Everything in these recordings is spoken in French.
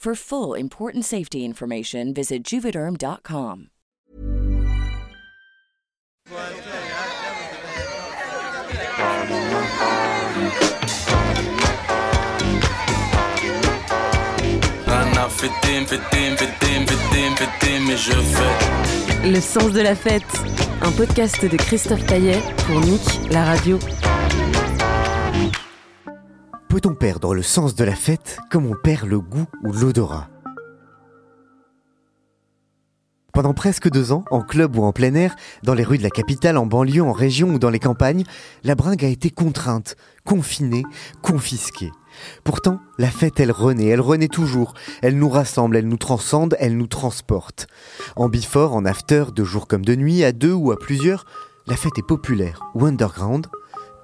For full important safety information, visit juvederm.com. Le sens de la fête, un podcast de Christophe Caillet pour Nick, la radio. Peut-on perdre le sens de la fête comme on perd le goût ou l'odorat Pendant presque deux ans, en club ou en plein air, dans les rues de la capitale, en banlieue, en région ou dans les campagnes, la bringue a été contrainte, confinée, confisquée. Pourtant, la fête, elle renaît, elle renaît toujours. Elle nous rassemble, elle nous transcende, elle nous transporte. En before, en after, de jour comme de nuit, à deux ou à plusieurs, la fête est populaire ou underground,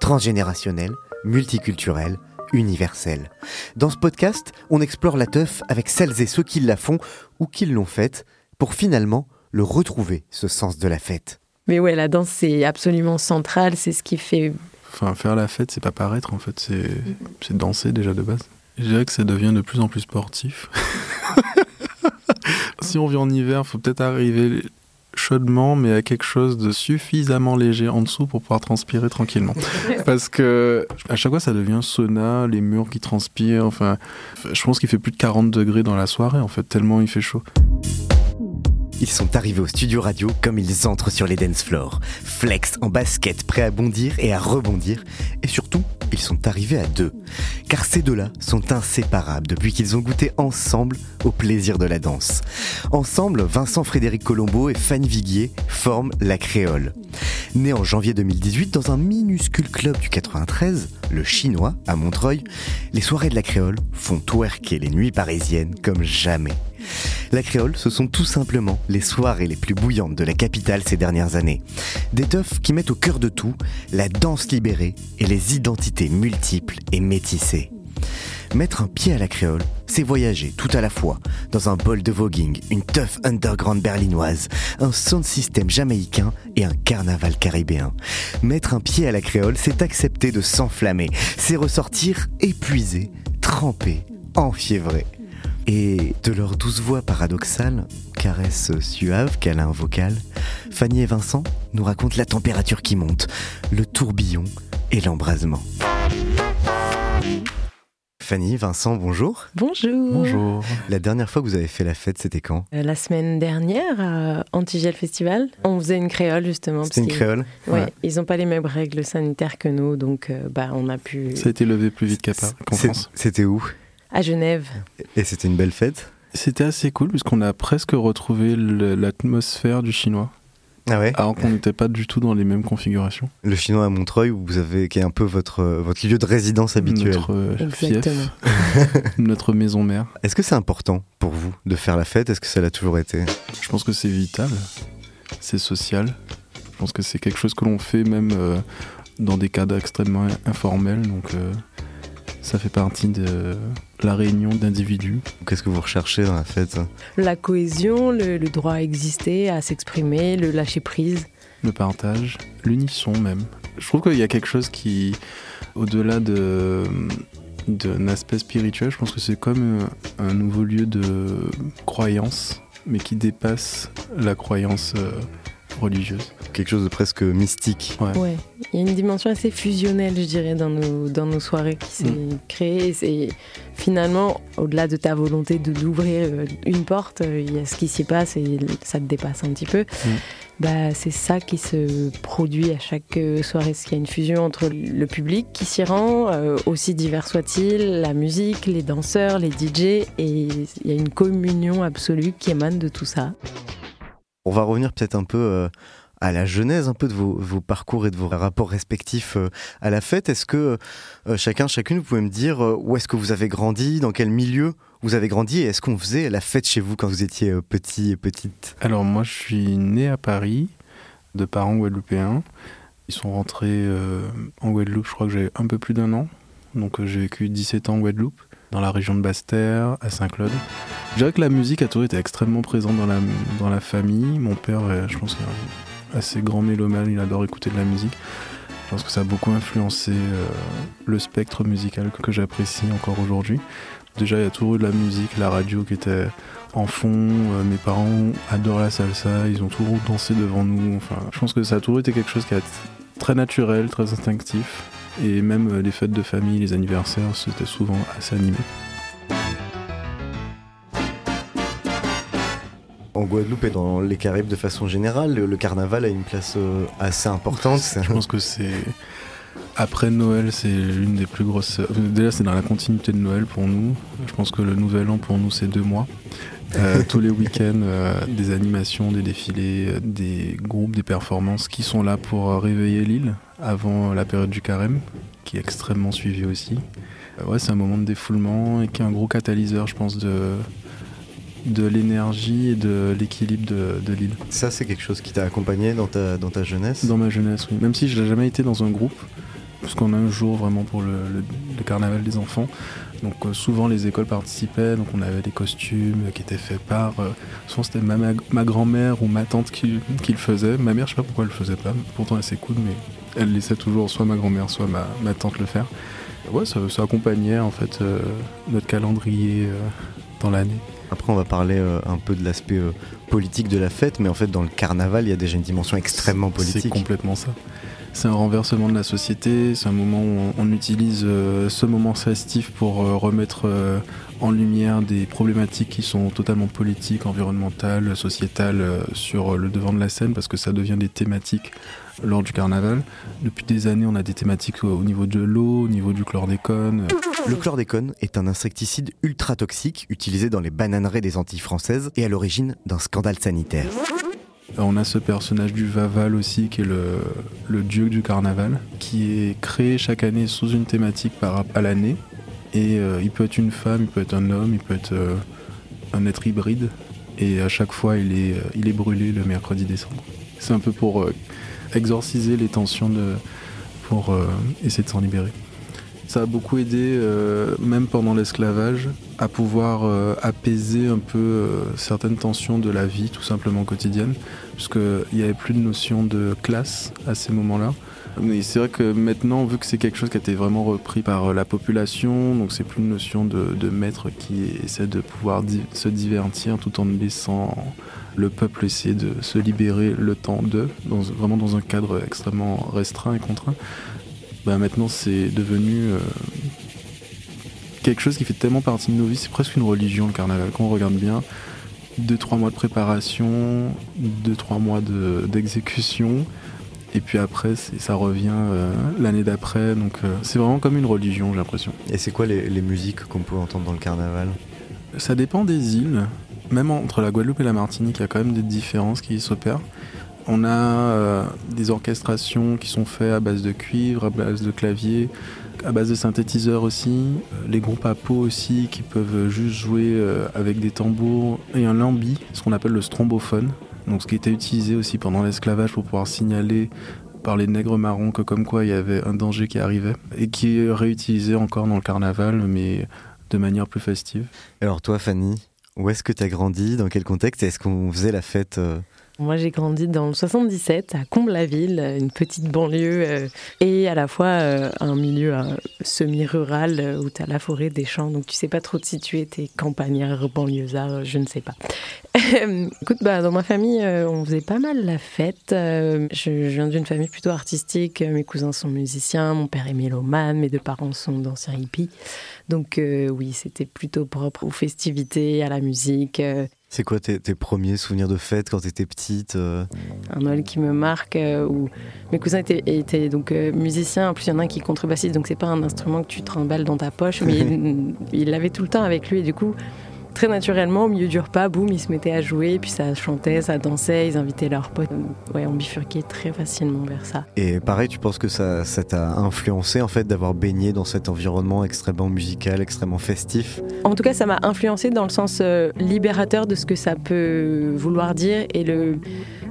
transgénérationnelle, multiculturelle, universelle. Dans ce podcast, on explore la teuf avec celles et ceux qui la font ou qui l'ont faite pour finalement le retrouver, ce sens de la fête. Mais ouais, la danse, c'est absolument central, c'est ce qui fait... Enfin, faire la fête, c'est pas paraître, en fait, c'est c'est danser déjà de base. Je dirais que ça devient de plus en plus sportif. si on vit en hiver, faut peut-être arriver chaudement, mais à quelque chose de suffisamment léger en dessous pour pouvoir transpirer tranquillement. Parce que à chaque fois, ça devient sauna, les murs qui transpirent. Enfin, je pense qu'il fait plus de 40 degrés dans la soirée, en fait, tellement il fait chaud. Ils sont arrivés au studio radio comme ils entrent sur les dance floors. Flex en basket, prêts à bondir et à rebondir. Et surtout, ils sont arrivés à deux. Car ces deux-là sont inséparables depuis qu'ils ont goûté ensemble au plaisir de la danse. Ensemble, Vincent Frédéric Colombo et Fanny Viguier forment La Créole. Né en janvier 2018 dans un minuscule club du 93, le Chinois, à Montreuil, les soirées de La Créole font twerker les nuits parisiennes comme jamais. La créole, ce sont tout simplement les soirées les plus bouillantes de la capitale ces dernières années. Des teufs qui mettent au cœur de tout la danse libérée et les identités multiples et métissées. Mettre un pied à la créole, c'est voyager tout à la fois dans un bol de voguing, une tough underground berlinoise, un sound system jamaïcain et un carnaval caribéen. Mettre un pied à la créole, c'est accepter de s'enflammer, c'est ressortir épuisé, trempé, enfiévré. Et de leur douce voix paradoxale, caresse suave, câlin vocal, Fanny et Vincent nous racontent la température qui monte, le tourbillon et l'embrasement. Fanny, Vincent, bonjour. Bonjour Bonjour. La dernière fois que vous avez fait la fête, c'était quand? Euh, La semaine dernière, à Antigel Festival, on faisait une créole justement. C'était une créole Ouais, Ouais. ils n'ont pas les mêmes règles sanitaires que nous, donc euh, bah, on a pu... Ça a été levé plus vite qu'à Paris- qu'en France. C'était où? À Genève. Et c'était une belle fête? C'était assez cool puisqu'on a presque retrouvé l'atmosphère du chinois, Ah ouais alors qu'on n'était pas du tout dans les mêmes configurations. Le chinois à Montreuil, où vous avez, qui est un peu votre, votre lieu de résidence habituel. Notre euh, fief, notre maison mère. Est-ce que c'est important pour vous de faire la fête? Est-ce que ça l'a toujours été? Je pense que c'est vital, c'est social. Je pense que c'est quelque chose que l'on fait même euh, dans des cadres extrêmement informels. Donc euh, ça fait partie de la réunion d'individus. Qu'est-ce que vous recherchez dans la fête La cohésion, le, le droit à exister, à s'exprimer, le lâcher prise. le partage, l'unisson même. Je trouve qu'il y a quelque chose qui, au-delà de d'un aspect spirituel, je pense que c'est comme un, un nouveau lieu de croyance, mais qui dépasse la croyance euh, religieuse. Quelque chose de presque mystique. Ouais. Ouais, il y a une dimension assez fusionnelle, je dirais, dans nos, dans nos soirées qui s'est Mm. créée. C'est finalement, au-delà de ta volonté de d'ouvrir euh, une porte, euh, il y a ce qui s'y passe et ça te dépasse un petit peu. Mm. Bah, c'est ça qui se produit à chaque euh, soirée. Il y a une fusion entre le public qui s'y rend, euh, aussi divers soit-il, la musique, les danseurs, les DJ, et il y a une communion absolue qui émane de tout ça? On va revenir peut-être un peu euh, à la genèse un peu de vos, parcours et de vos rapports respectifs euh, à la fête. Est-ce que euh, chacun, chacune, vous pouvez me dire où est-ce que vous avez grandi, dans quel milieu vous avez grandi et est-ce qu'on faisait la fête chez vous quand vous étiez petit et petite? Alors moi je suis né à Paris, de parents guadeloupéens. Ils sont rentrés en Guadeloupe, je crois que j'avais un peu plus d'un an. Donc j'ai vécu 17 ans en Guadeloupe, dans la région de Basse-Terre, à Saint-Claude. Je dirais que la musique a toujours été extrêmement présente dans la, dans la famille. Mon père, euh, je pense est un assez grand mélomane, il adore écouter de la musique. Je pense que ça a beaucoup influencé euh, le spectre musical que, j'apprécie encore aujourd'hui. Déjà, il y a toujours eu de la musique, la radio qui était en fond. Euh, mes parents adorent la salsa, ils ont toujours dansé devant nous. Enfin, je pense que ça a toujours été quelque chose qui est très naturel, très instinctif. Et même euh, les fêtes de famille, les anniversaires, c'était souvent assez animé. En Guadeloupe et dans les Caraïbes de façon générale, le, carnaval a une place euh, assez importante. Je pense que c'est. Après Noël, c'est l'une des plus grosses. euh, Déjà, c'est dans la continuité de Noël pour nous. Je pense que le nouvel an pour nous, c'est deux mois. Euh, tous les week-ends, euh, des animations, des défilés, euh, des groupes, des performances qui sont là pour réveiller l'île avant la période du carême, qui est extrêmement suivie aussi. Ouais, c'est un moment de défoulement et qui est un gros catalyseur, je pense, de, de l'énergie et de l'équilibre de, de l'île. Ça, c'est quelque chose qui t'a accompagné dans ta, dans ta jeunesse? Dans ma jeunesse, oui. Même si je n'ai jamais été dans un groupe, parce qu'on a un jour vraiment pour le, le- le carnaval des enfants. Donc euh, souvent les écoles participaient, donc on avait des costumes qui étaient faits par... euh, souvent c'était ma, grand-mère ou ma tante qui, qui le faisait. Ma mère, je sais pas pourquoi elle le faisait pas, pourtant elle s'écoute, mais elle laissait toujours soit ma grand-mère, soit ma, ma tante le faire. Ouais, ça, ça accompagnait en fait euh, notre calendrier dans l'année. Après, on va parler euh, un peu de l'aspect euh, politique de la fête, mais en fait, dans le carnaval, il y a déjà une dimension extrêmement C'est politique. complètement ça. C'est un renversement de la société, c'est un moment où on, utilise euh, ce moment festif pour euh, remettre euh, en lumière des problématiques qui sont totalement politiques, environnementales, sociétales sur le devant de la scène parce que ça devient des thématiques lors du carnaval. Depuis des années, on a des thématiques au, au niveau de l'eau, au niveau du chlordécone. Le chlordécone est un insecticide ultra toxique utilisé dans les bananeraies des Antilles françaises et à l'origine d'un scandale sanitaire. On a ce personnage du Vaval aussi, qui est le, dieu du carnaval, qui est créé chaque année sous une thématique par à l'année. Et euh, il peut être une femme, il peut être un homme, il peut être euh, un être hybride. Et à chaque fois, il est, euh, il est brûlé le mercredi décembre. C'est un peu pour exorciser les tensions, pour essayer de s'en libérer. Ça a beaucoup aidé, euh, même pendant l'esclavage, à pouvoir euh, apaiser un peu euh, certaines tensions de la vie, tout simplement quotidienne, puisqu'il n'y avait plus de notion de classe à ces moments-là. Mais c'est vrai que maintenant, vu que c'est quelque chose qui a été vraiment repris par la population, donc c'est plus une notion de, maître qui essaie de pouvoir se divertir tout en laissant le peuple essayer de se libérer le temps d'eux, vraiment dans un cadre extrêmement restreint et contraint. Bah, maintenant, c'est devenu euh, quelque chose qui fait tellement partie de nos vies, c'est presque une religion le carnaval. Quand on regarde bien, 2-3 mois de préparation, 2-3 mois de- d'exécution, et puis après, ça revient euh, l'année d'après. Donc euh, c'est vraiment comme une religion, j'ai l'impression. Et c'est quoi les, les musiques qu'on peut entendre dans le carnaval? Ça dépend des îles. Même entre la Guadeloupe et la Martinique, il y a quand même des différences qui s'opèrent. On a euh, des orchestrations qui sont faites à base de cuivre, à base de clavier, à base de synthétiseurs aussi. Euh, Les groupes à peau aussi qui peuvent juste jouer euh, avec des tambours et un lambi, ce qu'on appelle le strombophone. Donc ce qui était utilisé aussi pendant l'esclavage pour pouvoir signaler par les nègres marrons que comme quoi il y avait un danger qui arrivait et qui est réutilisé encore dans le carnaval mais de manière plus festive. Alors toi, Fanny, où est-ce que tu as grandi? Dans quel contexte? Est-ce qu'on faisait la fête Moi, j'ai grandi dans le 77, à Comble-la-Ville, une petite banlieue, euh, et à la fois euh, un milieu euh, semi-rural où tu as la forêt, des champs, donc tu sais pas trop te situer, t'es campagnard, banlieusard, je ne sais pas. Écoute, bah, dans ma famille, on faisait pas mal la fête. je, viens d'une famille plutôt artistique, mes cousins sont musiciens, mon père est mélomane, mes deux parents sont danseurs hippies. Donc oui, c'était plutôt propre aux festivités, à la musique. C'est quoi tes, premiers souvenirs de fête quand tu étais petite euh Un Noël qui me marque, euh, où mes cousins étaient, donc euh, musiciens, en plus il y en a un qui est contrebassiste, donc c'est pas un instrument que tu trimbales dans ta poche, mais il l'avait tout le temps avec lui, et du coup très naturellement, au milieu du repas, boum, ils se mettaient à jouer, puis ça chantait, ça dansait, ils invitaient leurs potes. Ouais, on bifurquait très facilement vers ça. Et pareil, tu penses que ça, ça t'a influencé en fait d'avoir baigné dans cet environnement extrêmement musical, extrêmement festif? En tout cas, ça m'a influencé dans le sens euh, libérateur de ce que ça peut vouloir dire et le,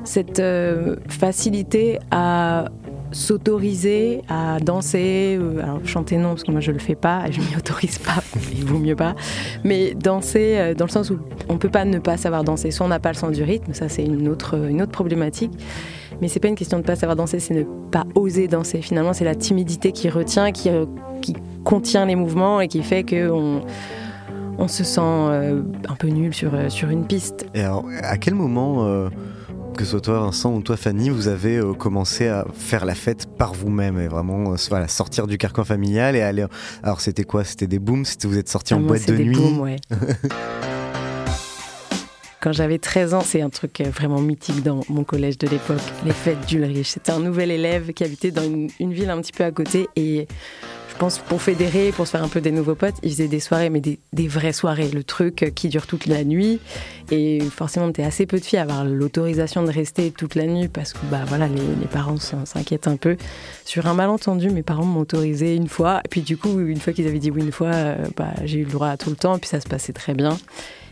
cette euh, facilité à s'autoriser à danser, euh, alors chanter non parce que moi je le fais pas, je m'y autorise pas, il vaut mieux pas, mais danser euh, dans le sens où on peut pas ne pas savoir danser, soit on n'a pas le sens du rythme, ça c'est une autre, une autre problématique, mais c'est pas une question de pas savoir danser, c'est ne pas oser danser. Finalement c'est la timidité qui retient, qui, euh, qui contient les mouvements et qui fait que on se sent un peu nul sur, sur une piste. Et alors, à quel moment que ce soit toi Vincent ou toi Fanny, vous avez euh, commencé à faire la fête par vous-même et vraiment euh, voilà, sortir du carcan familial et aller. Alors c'était quoi? C'était des booms? Vous êtes sortis en ah, boîte de nuit? ouais. Quand j'avais 13 ans, c'est un truc euh, vraiment mythique dans mon collège de l'époque, les fêtes d'Ulrich. C'était un nouvel élève qui habitait dans une, une ville un petit peu à côté et pense pour fédérer, pour se faire un peu des nouveaux potes, ils faisaient des soirées, mais des, vraies soirées, le truc qui dure toute la nuit. Et forcément, t'es assez peu de filles à avoir l'autorisation de rester toute la nuit parce que bah voilà, les, parents s'inquiètent un peu. Sur un malentendu, mes parents m'ont autorisé une fois. Et puis du coup, une fois qu'ils avaient dit oui une fois, euh, bah, j'ai eu le droit à tout le temps. Et puis ça se passait très bien.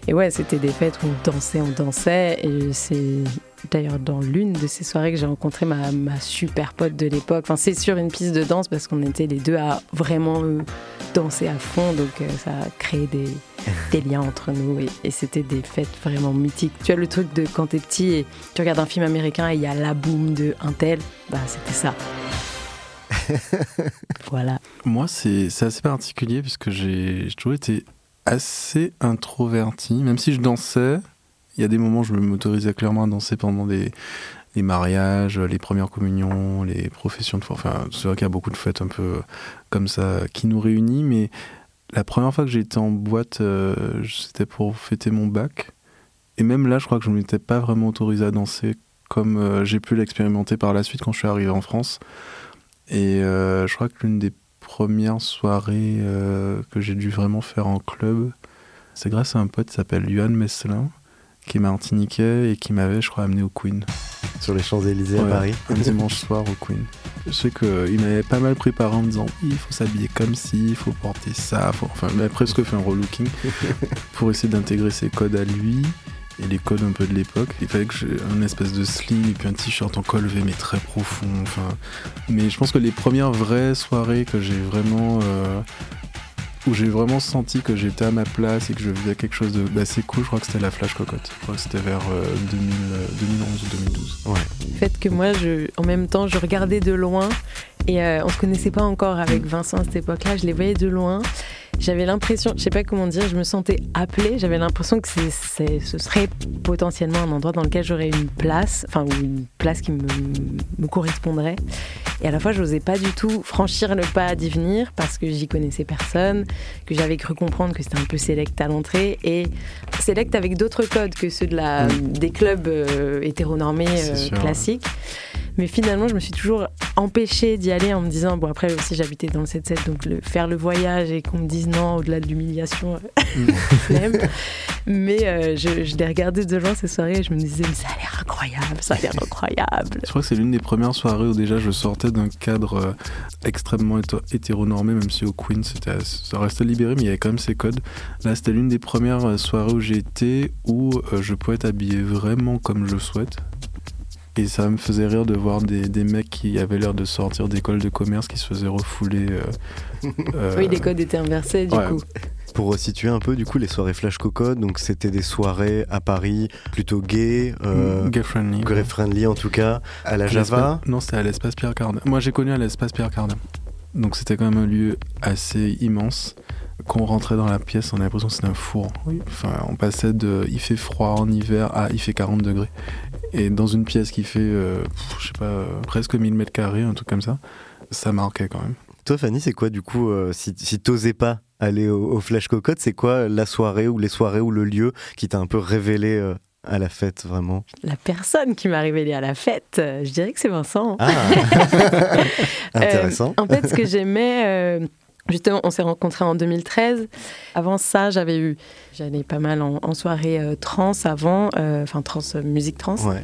Et ouais, c'était des fêtes où on dansait, on dansait. Et c'est d'ailleurs dans l'une de ces soirées que j'ai rencontré ma, super pote de l'époque. Enfin, c'est sur une piste de danse parce qu'on était les deux à vraiment euh, danser à fond, donc euh, ça a créé des, liens entre nous et, c'était des fêtes vraiment mythiques. Tu as le truc de quand t'es petit et tu regardes un film américain et il y a la boom de un tel, bah c'était ça. voilà. Moi, c'est assez particulier puisque j'ai toujours été assez introverti, même si je dansais il y a des moments où je m'autorisais clairement à danser pendant des, les mariages, les premières communions, les professions de foi. Enfin, c'est vrai qu'il y a beaucoup de fêtes un peu comme ça qui nous réunissent, mais la première fois que j'ai été en boîte, euh, c'était pour fêter mon bac. Et même là, je crois que je ne m'étais pas vraiment autorisé à danser comme euh, j'ai pu l'expérimenter par la suite quand je suis arrivé en France. Et euh, je crois que l'une des premières soirées que j'ai dû vraiment faire en club, c'est grâce à un pote qui s'appelle Yuan Messelin qui est martiniquais et qui m'avait, je crois, amené au Queen. Sur les Champs-Élysées à Paris Un dimanche soir au Queen. Je sais qu'il m'avait pas mal préparé en me disant il faut s'habiller comme ci, il faut porter ça. Enfin, il m'a presque fait un relooking pour essayer d'intégrer ses codes à lui et les codes un peu de l'époque. Il fallait que j'ai un espèce de sling et puis un t-shirt en col V mais très profond. Enfin, mais je pense que les premières vraies soirées que j'ai vraiment euh, où j'ai vraiment senti que j'étais à ma place et que je faisais quelque chose d'assez cool, je crois que c'était la Flash Cocotte. Je crois que c'était vers 2011 euh, ou 2012. Ouais. Le fait que moi, je, en même temps, je regardais de loin et euh, on se connaissait pas encore avec Vincent à cette époque-là, je les voyais de loin j'avais l'impression, je sais pas comment dire, je me sentais appelée, j'avais l'impression que c'est, ce serait potentiellement un endroit dans lequel j'aurais une place, enfin une place qui me, me correspondrait. Et à la fois, je n'osais pas du tout franchir le pas d'y venir parce que j'y connaissais personne, que j'avais cru comprendre que c'était un peu sélect à l'entrée et sélect avec d'autres codes que ceux de la, mm. des clubs euh, hétéronormés euh, classiques. Mais finalement, je me suis toujours empêchée d'y aller en me disant, bon après aussi j'habitais dans le 7-7, donc le, faire le voyage et qu'on me dise non, au-delà de l'humiliation, euh, mm. Mais euh, je, je, l'ai regardé de loin ces soirées et je me disais, mais ça a l'air incroyable, ça a l'air incroyable. Je crois que c'est l'une des premières soirées où déjà je sortais d'un cadre euh, extrêmement hétéronormé, même si au Queen c'était, ça restait libéré, mais il y avait quand même ces codes. Là, c'était l'une des premières soirées où j'ai été où je pouvais être habillé vraiment comme je souhaite. Et ça me faisait rire de voir des, des mecs qui avaient l'air de sortir d'école de commerce qui se faisaient refouler. Euh, euh, oui, les codes étaient inversés du coup. Pour resituer un peu, du coup, les soirées Flash Cocotte, donc c'était des soirées à Paris plutôt gay, euh, Gay friendly. gay friendly en tout cas, à la À Java. l'espace- Non, c'était à l'espace Pierre Cardin. Moi, j'ai connu à l'espace Pierre Cardin. Donc, c'était quand même un lieu assez immense. Quand on rentrait dans la pièce, on avait l'impression que c'était un four. Enfin, on passait de il fait froid en hiver à il fait 40 degrés. Et dans une pièce qui fait, euh, je sais pas, euh, presque 1000 mètres carrés, un truc comme ça, ça marquait quand même. Toi, Fanny, c'est quoi du coup, euh, si, si t'osais pas aller au, au Flash Cocotte, c'est quoi la soirée ou les soirées ou le lieu qui t'a un peu révélé euh, à la fête vraiment? La personne qui m'a révélé à la fête, je dirais que c'est Vincent. Ah Intéressant. Euh, en fait, ce que j'aimais, euh, justement, on s'est rencontrés en 2013. Avant ça, j'avais eu, j'allais pas mal en, en soirée euh, trans avant, euh, enfin trans, euh, musique trans. Ouais.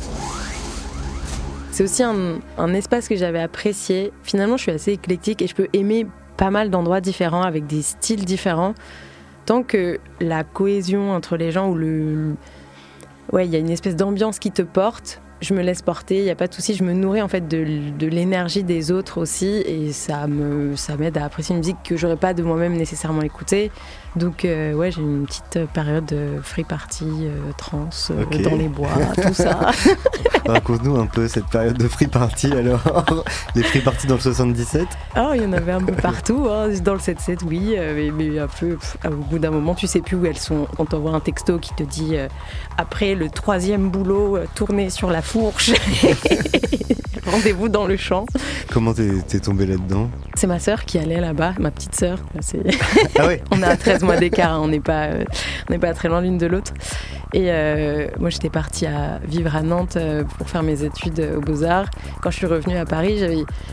C'est aussi un, un espace que j'avais apprécié. Finalement, je suis assez éclectique et je peux aimer pas mal d'endroits différents avec des styles différents. Tant que la cohésion entre les gens ou le. Ouais, il y a une espèce d'ambiance qui te porte. Je me laisse porter, il n'y a pas de souci. Je me nourris en fait de, de l'énergie des autres aussi et ça me ça m'aide à apprécier une musique que j'aurais pas de moi-même nécessairement écoutée. Donc euh, ouais, j'ai une petite période de free party, euh, trans, euh, dans les bois, tout ça. Raconte-nous un peu cette période de free party alors. les free parties dans le 77 Ah, il y en avait un peu partout, hein. dans le 7-7, oui, euh, mais, mais un peu, pff, au bout d'un moment, tu sais plus où elles sont. On t'envoie un texto qui te dit euh, après le troisième boulot, euh, tournez sur la fourche. Rendez-vous dans le champ. Comment t'es t'es tombé là-dedans C'est ma sœur qui allait là-bas, ma petite sœur. Ah ouais on a 13 mois d'écart, hein, on n'est pas, euh, on n'est pas très loin l'une de l'autre. Et euh, moi, j'étais partie à vivre à Nantes euh, pour faire mes études aux Beaux-Arts. Quand je suis revenue à Paris,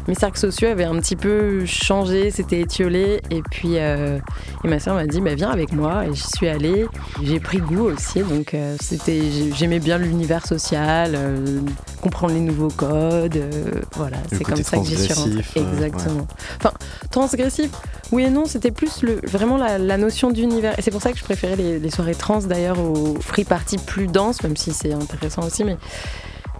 mes cercles sociaux avaient un petit peu changé, c'était étiolé. Et puis, euh, et ma soeur m'a dit, bah, viens avec moi. Et j'y suis allée. J'ai pris goût aussi, donc euh, c'était, j'aimais bien l'univers social, comprendre les nouveaux codes. voilà, c'est comme ça que j'y suis rentrée. Exactement. Enfin, transgressif, oui et non, c'était plus le, vraiment la, la notion d'univers. Et c'est pour ça que je préférais les, les soirées trans d'ailleurs aux free parties plus denses, même si c'est intéressant aussi. Mais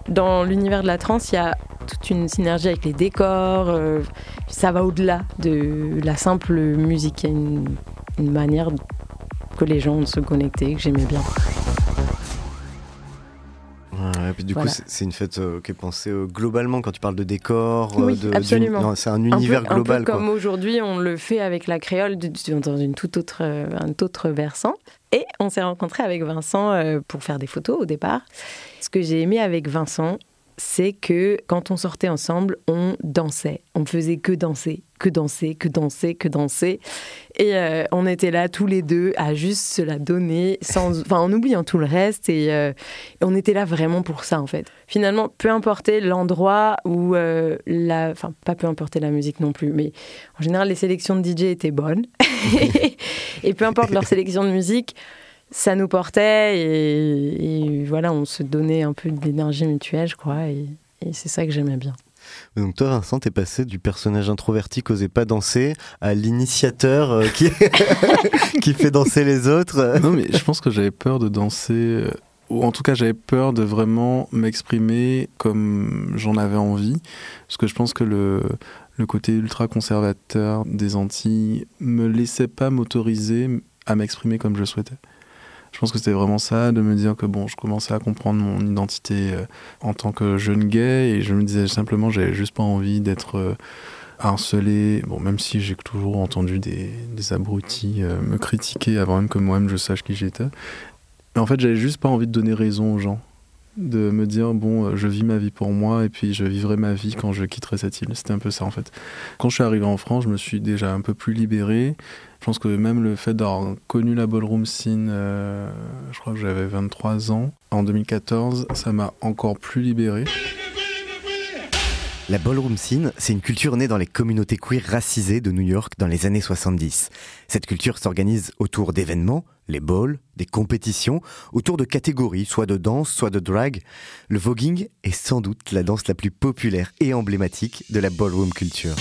dans l'univers de la trans, il y a toute une synergie avec les décors. euh, ça va au-delà de la simple musique. Il y a une, manière que les gens de se connecter que j'aimais bien. Et puis du Voilà. coup, c'est- une fête euh, qui est pensée euh, globalement quand tu parles de décor. Oui, de, absolument. d'une- non, C'est un Un univers peu, global. Un peu comme aujourd'hui, on le fait avec la créole dans une toute autre, euh, un tout autre versant. Et on s'est rencontré avec Vincent euh, pour faire des photos au départ. Ce que j'ai aimé avec Vincent, c'est que quand on sortait ensemble, on dansait. On faisait que danser, que danser, que danser, que danser. Et euh, on était là tous les deux à juste se la donner, sans, enfin, en oubliant tout le reste. Et euh, on était là vraiment pour ça, en fait. Finalement, peu importe l'endroit où euh, la. Enfin, pas peu importe la musique non plus, mais en général, les sélections de DJ étaient bonnes. et peu importe leur sélection de musique, ça nous portait. Et, et voilà, on se donnait un peu d'énergie mutuelle, je crois. Et, et c'est ça que j'aimais bien. Donc toi, Vincent, t'es passé du personnage introverti qui osait pas danser à l'initiateur euh, qui... qui fait danser les autres. Non, mais je pense que j'avais peur de danser, euh, ou en tout cas j'avais peur de vraiment m'exprimer comme j'en avais envie, parce que je pense que le, le côté ultra conservateur des Antilles me laissait pas m'autoriser à m'exprimer comme je souhaitais. Je pense que c'était vraiment ça, de me dire que bon, je commençais à comprendre mon identité euh, en tant que jeune gay, et je me disais simplement, j'avais juste pas envie d'être euh, harcelé. Bon, même si j'ai toujours entendu des, des abrutis euh, me critiquer avant même que moi-même je sache qui j'étais. Mais en fait, j'avais juste pas envie de donner raison aux gens. De me dire, bon, euh, je vis ma vie pour moi et puis je vivrai ma vie quand je quitterai cette île. C'était un peu ça en fait. Quand je suis arrivé en France, je me suis déjà un peu plus libéré. Je pense que même le fait d'avoir connu la ballroom scene, euh, je crois que j'avais 23 ans, en 2014, ça m'a encore plus libéré. La ballroom scene, c'est une culture née dans les communautés queer racisées de New York dans les années 70. Cette culture s'organise autour d'événements, les balls, des compétitions, autour de catégories, soit de danse, soit de drag. Le voguing est sans doute la danse la plus populaire et emblématique de la ballroom culture.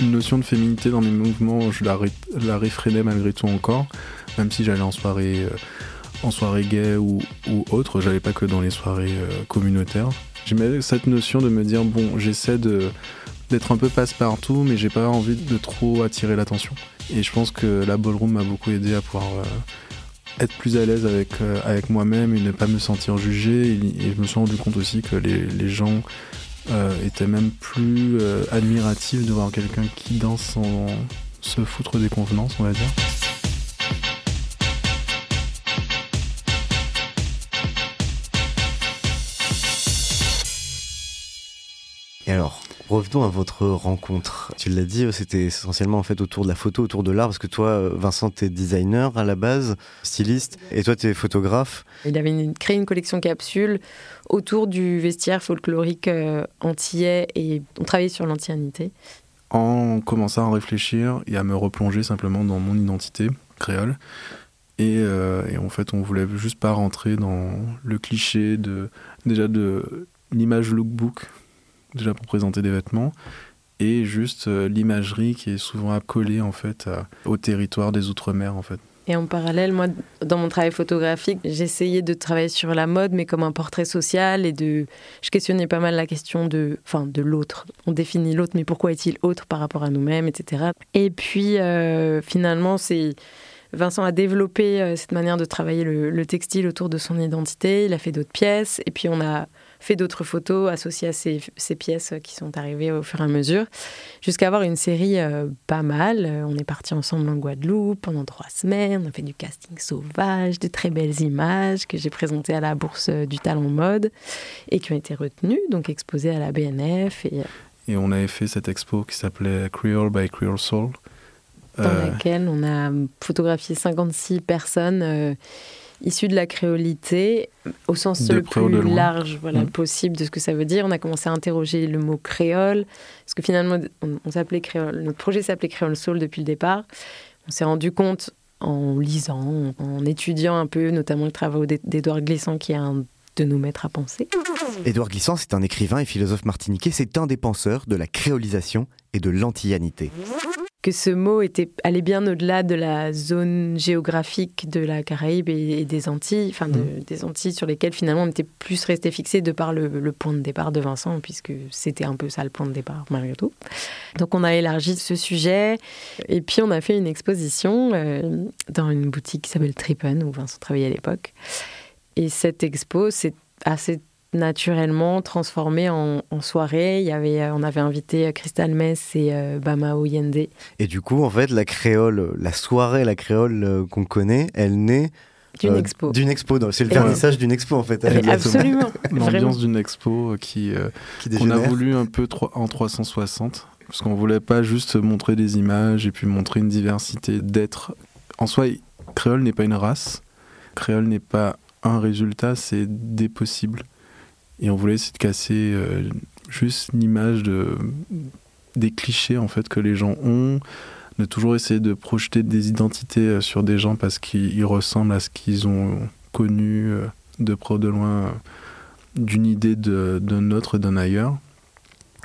Une notion de féminité dans mes mouvements, je la, ré- malgré tout encore, même si j'allais en soirée, euh, en soirée gay ou, ou autre, j'allais pas que dans les soirées euh, communautaires. J'aimais cette notion de me dire, bon, j'essaie de d'être un peu passe-partout, mais j'ai pas envie de trop attirer l'attention. Et je pense que la ballroom m'a beaucoup aidé à pouvoir être plus à l'aise avec, avec moi-même et ne pas me sentir jugé. Et, je me suis rendu compte aussi que les, les gens étaient même plus admiratifs de voir quelqu'un qui danse sans se foutre des convenances, on va dire. Alors, revenons à votre rencontre. Tu l'as dit, c'était essentiellement en fait autour de la photo, autour de l'art, parce que toi, Vincent, t'es designer à la base, styliste, et toi, t'es photographe. Il avait créé une collection capsule autour du vestiaire folklorique euh, antillais, et on travaillait sur l'antianité. En commençant à réfléchir et à me replonger simplement dans mon identité créole. Et, euh, et, en fait, on voulait juste pas rentrer dans le cliché de déjà de l'image lookbook déjà pour présenter des vêtements, et juste euh, l'imagerie qui est souvent accolée en fait au territoire des Outre-mer en fait. Et en parallèle, moi, dans mon travail photographique, j'essayais de travailler sur la mode, mais comme un portrait social, et de, je questionnais pas mal la question de, enfin, de l'autre. On définit l'autre, mais pourquoi est-il autre par rapport à nous-mêmes, etc. Et puis, euh, finalement, c'est Vincent a développé euh, cette manière de travailler le, textile autour de son identité. Il a fait d'autres pièces, et puis on a fait d'autres photos associées à ces, pièces qui sont arrivées au fur et à mesure, jusqu'à avoir une série euh, pas mal. Euh, on est parti ensemble en Guadeloupe pendant trois semaines, on a fait du casting sauvage, de très belles images que j'ai présentées à la Bourse du Talent Mode et qui ont été retenues, donc exposées à la BNF. Et, euh, et on avait fait cette expo qui s'appelait Creole by Creole Soul. Dans laquelle on a photographié 56 personnes issus de la créolité, au sens le plus large voilà, mmh. possible de ce que ça veut dire. On a commencé à interroger le mot créole, parce que finalement, on, s'appelait créole. Notre projet s'appelait Créole Soul depuis le départ. On s'est rendu compte en lisant, en étudiant un peu, notamment le travail d'Edouard Glissant, qui est un de nous mettre à penser. Édouard Glissant, c'est un écrivain et philosophe martiniquais, c'est un des penseurs de la créolisation et de l'antillanité que ce mot était, allait bien au-delà de la zone géographique de la Caraïbe et, des Antilles, enfin mmh. des Antilles sur lesquelles finalement on était plus resté fixé de par le, point de départ de Vincent, puisque c'était un peu ça le point de départ malgré tout. Donc on a élargi ce sujet et puis on a fait une exposition euh, dans une boutique qui s'appelle Tripen où Vincent travaillait à l'époque. Et cette expo, c'est assez naturellement transformé en, soirée. Il y avait, euh, on avait invité euh, Crystal Mess et euh, Bamao Yende. Et du coup, en fait, la créole, la soirée, la créole qu'on connaît, elle naît d'une expo. D'une expo, c'est le vernissage d'une expo en fait. Absolument. L'ambiance d'une expo qui, qu'on a voulu un peu en 360, parce qu'on voulait pas juste montrer des images et puis montrer une diversité d'êtres. En soi, créole n'est pas une race, créole n'est pas un résultat, c'est des possibles. Et on voulait essayer de casser euh, juste l'image de, des clichés en fait que les gens ont, de toujours essayer de projeter des identités euh, sur des gens parce qu'ils ressemblent à ce qu'ils ont connu euh, de près ou de loin d'une idée d'un autre, d'un ailleurs.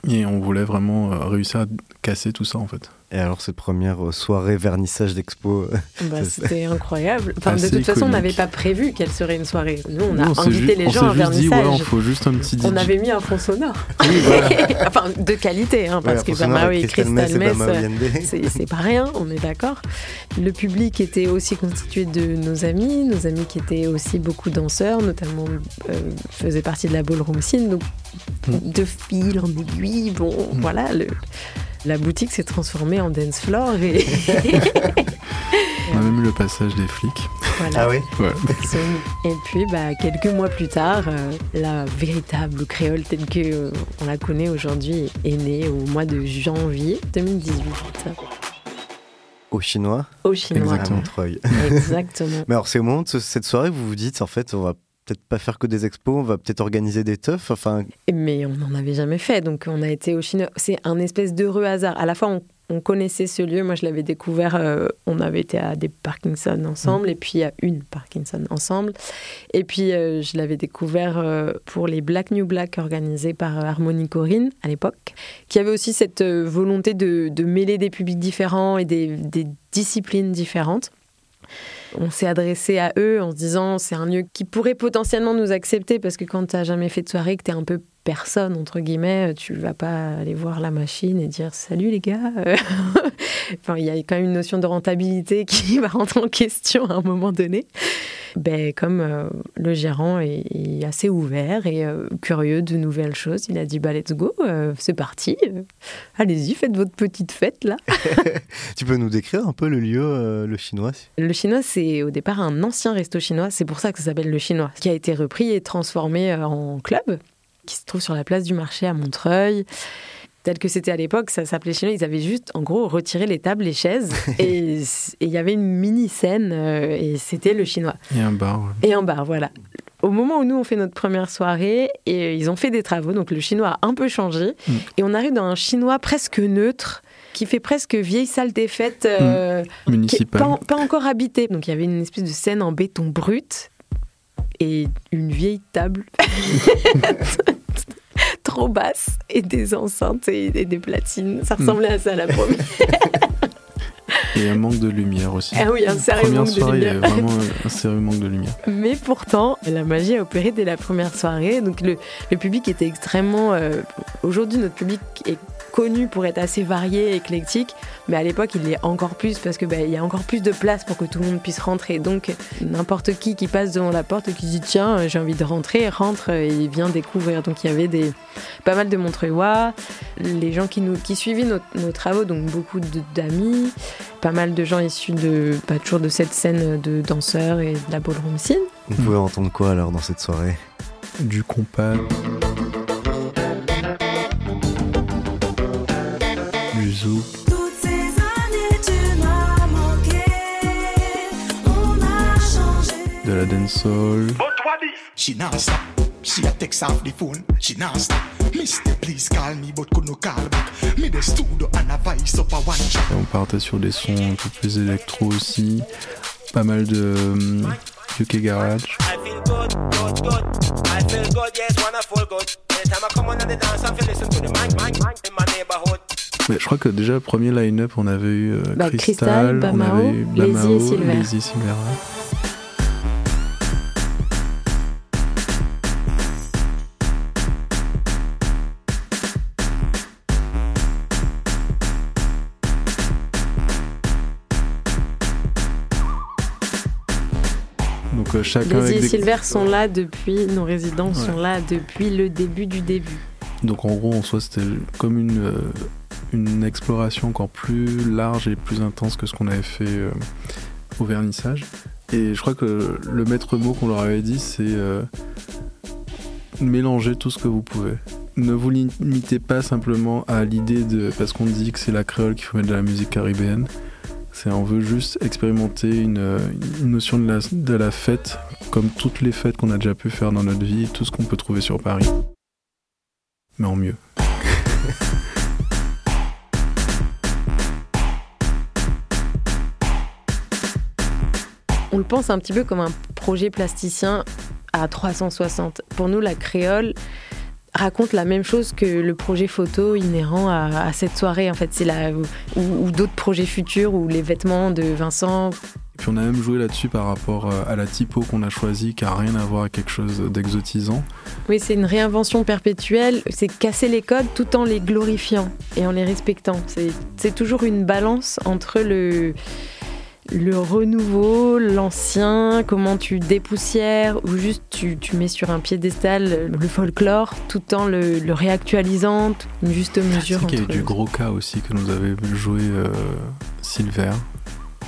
Et on voulait vraiment réussir à casser tout ça en fait. Et alors cette première euh, soirée vernissage d'expo euh, bah, C'était incroyable. Enfin, de toute façon, on n'avait pas prévu qu'elle serait une soirée. Nous, on a invité les gens à vernissage. Dit, ouais, faut juste un petit On avait mis un fond sonore. enfin, de qualité, hein, parce que Bamao et Crystal Mess, euh, c'est pas rien, on est d'accord. Le public était aussi constitué de nos amis, nos amis qui étaient aussi beaucoup danseurs, notamment faisaient partie de la ballroom scene. Donc, mm. de fil en aiguille, bon, mm. voilà, le la boutique s'est transformée en dance floor et... On a même eu le passage des flics. Ah oui Et puis, bah, quelques mois plus tard, euh, la véritable créole telle qu'on euh, on la connaît aujourd'hui est née au mois de janvier 2018. Au chinois Au chinois. Exactement. Exactement. Mais alors, c'est au moment de cette soirée vous vous dites, en fait, on va peut-être pas faire que des expos, on va peut-être organiser des teufs. Enfin... Mais on n'en avait jamais fait, donc on a été au Chine. C'est un espèce d'heureux hasard. À la fois, on, connaissait ce lieu. Moi, je l'avais découvert. Euh, on avait été à des Parkinson ensemble, mm. et puis à une Parkinson ensemble. Et puis, euh, je l'avais découvert euh, pour les Black New Black organisés par Harmony Corinne à l'époque, qui avait aussi cette volonté de, mêler des publics différents et des, des disciplines différentes. On s'est adressé à eux en se disant c'est un lieu qui pourrait potentiellement nous accepter parce que quand tu n'as jamais fait de soirée, que tu es un peu personne, entre guillemets. Tu vas pas aller voir la machine et dire salut les gars. enfin, il y a quand même une notion de rentabilité qui va rentrer en question à un moment donné. Ben, comme euh, le gérant est, assez ouvert et euh, curieux de nouvelles choses, il a dit bah let's go, euh, c'est parti, allez-y, faites votre petite fête là. tu peux nous décrire un peu le lieu, le chinois Le chinois, c'est au départ un ancien resto chinois, c'est pour ça que ça s'appelle le chinois, qui a été repris et transformé en club, qui se trouve sur la place du marché à Montreuil tel que c'était à l'époque, ça s'appelait chinois. Ils avaient juste, en gros, retiré les tables, les chaises, et il y avait une mini scène, euh, et c'était le chinois. Et un bar. Et un bar, voilà. Au moment où nous on fait notre première soirée, et ils ont fait des travaux, donc le chinois a un peu changé, mm. et on arrive dans un chinois presque neutre qui fait presque vieille salle des fêtes euh, municipale. Pas, pas, encore habitée. Donc il y avait une espèce de scène en béton brut et une vieille table trop basse et des enceintes et, des platines. Ça ressemblait à ça la première. Et un manque de lumière aussi. Ah oui, un sérieux manque de lumière. Il y a vraiment un sérieux manque de lumière. Mais pourtant, la magie a opéré dès la première soirée. Donc le, le public était extrêmement. Euh, aujourd'hui, notre public est connu pour être assez varié, éclectique, mais à l'époque il est encore plus parce que bah, il y a encore plus de place pour que tout le monde puisse rentrer. Donc n'importe qui qui passe devant la porte et qui dit tiens euh, j'ai envie de rentrer, rentre et vient découvrir. Donc il y avait des pas mal de Montreuillois, les gens qui nous qui suivaient nos, travaux, donc beaucoup d'amis, pas mal de gens issus de pas toujours de cette scène de danseurs et de la ballroom scene. Vous pouvez entendre quoi alors dans cette soirée? Du compas. Changé. De la dancehall. She not stop. She a text off the phone. She not stop. Mister, please call me, but could no call back. Me the studio and a voice up a one shot. On partait sur des sons un peu plus électro aussi. Pas mal de um, UK Garage. I feel good, good, good. I feel good, yes, feel good. Anytime I come on the dance, I feel listen to the mic, mic, mic in my neighborhood. Mais je crois que déjà, premier line-up, on avait eu euh, bah, Crystal, Crystal, on avait eu Bamao, et Silver. Lazy Silver. Donc euh, chacun Lazy avec et des... Silver sont là depuis, nos résidents sont là depuis le début du début. Donc en gros, en soi, c'était comme une, euh, une exploration encore plus large et plus intense que ce qu'on avait fait euh, au vernissage. Et je crois que le maître mot qu'on leur avait dit, c'est euh, mélanger tout ce que vous pouvez. Ne vous limitez pas simplement à l'idée de. Parce qu'on dit que c'est la créole qu'il faut mettre de la musique caribéenne. C'est on veut juste expérimenter une, une notion de la, de la fête, comme toutes les fêtes qu'on a déjà pu faire dans notre vie, tout ce qu'on peut trouver sur Paris. Mais en mieux. On le pense un petit peu comme un projet plasticien à 360. Pour nous, la créole raconte la même chose que le projet photo inhérent à, à cette soirée. En fait, c'est la ou, ou d'autres projets futurs ou les vêtements de Vincent. Et puis on a même joué là-dessus par rapport euh, à la typo qu'on a choisie, qui a rien à voir avec quelque chose d'exotisant. Oui, c'est une réinvention perpétuelle. C'est casser les codes tout en les glorifiant et en les respectant. C'est toujours une balance entre le le renouveau, l'ancien, comment tu dépoussières ou juste tu, tu, mets sur un piédestal le folklore tout en le, le réactualisant, une juste mesure. Il y a eu du gros cas aussi que nous avait joué euh, Silver.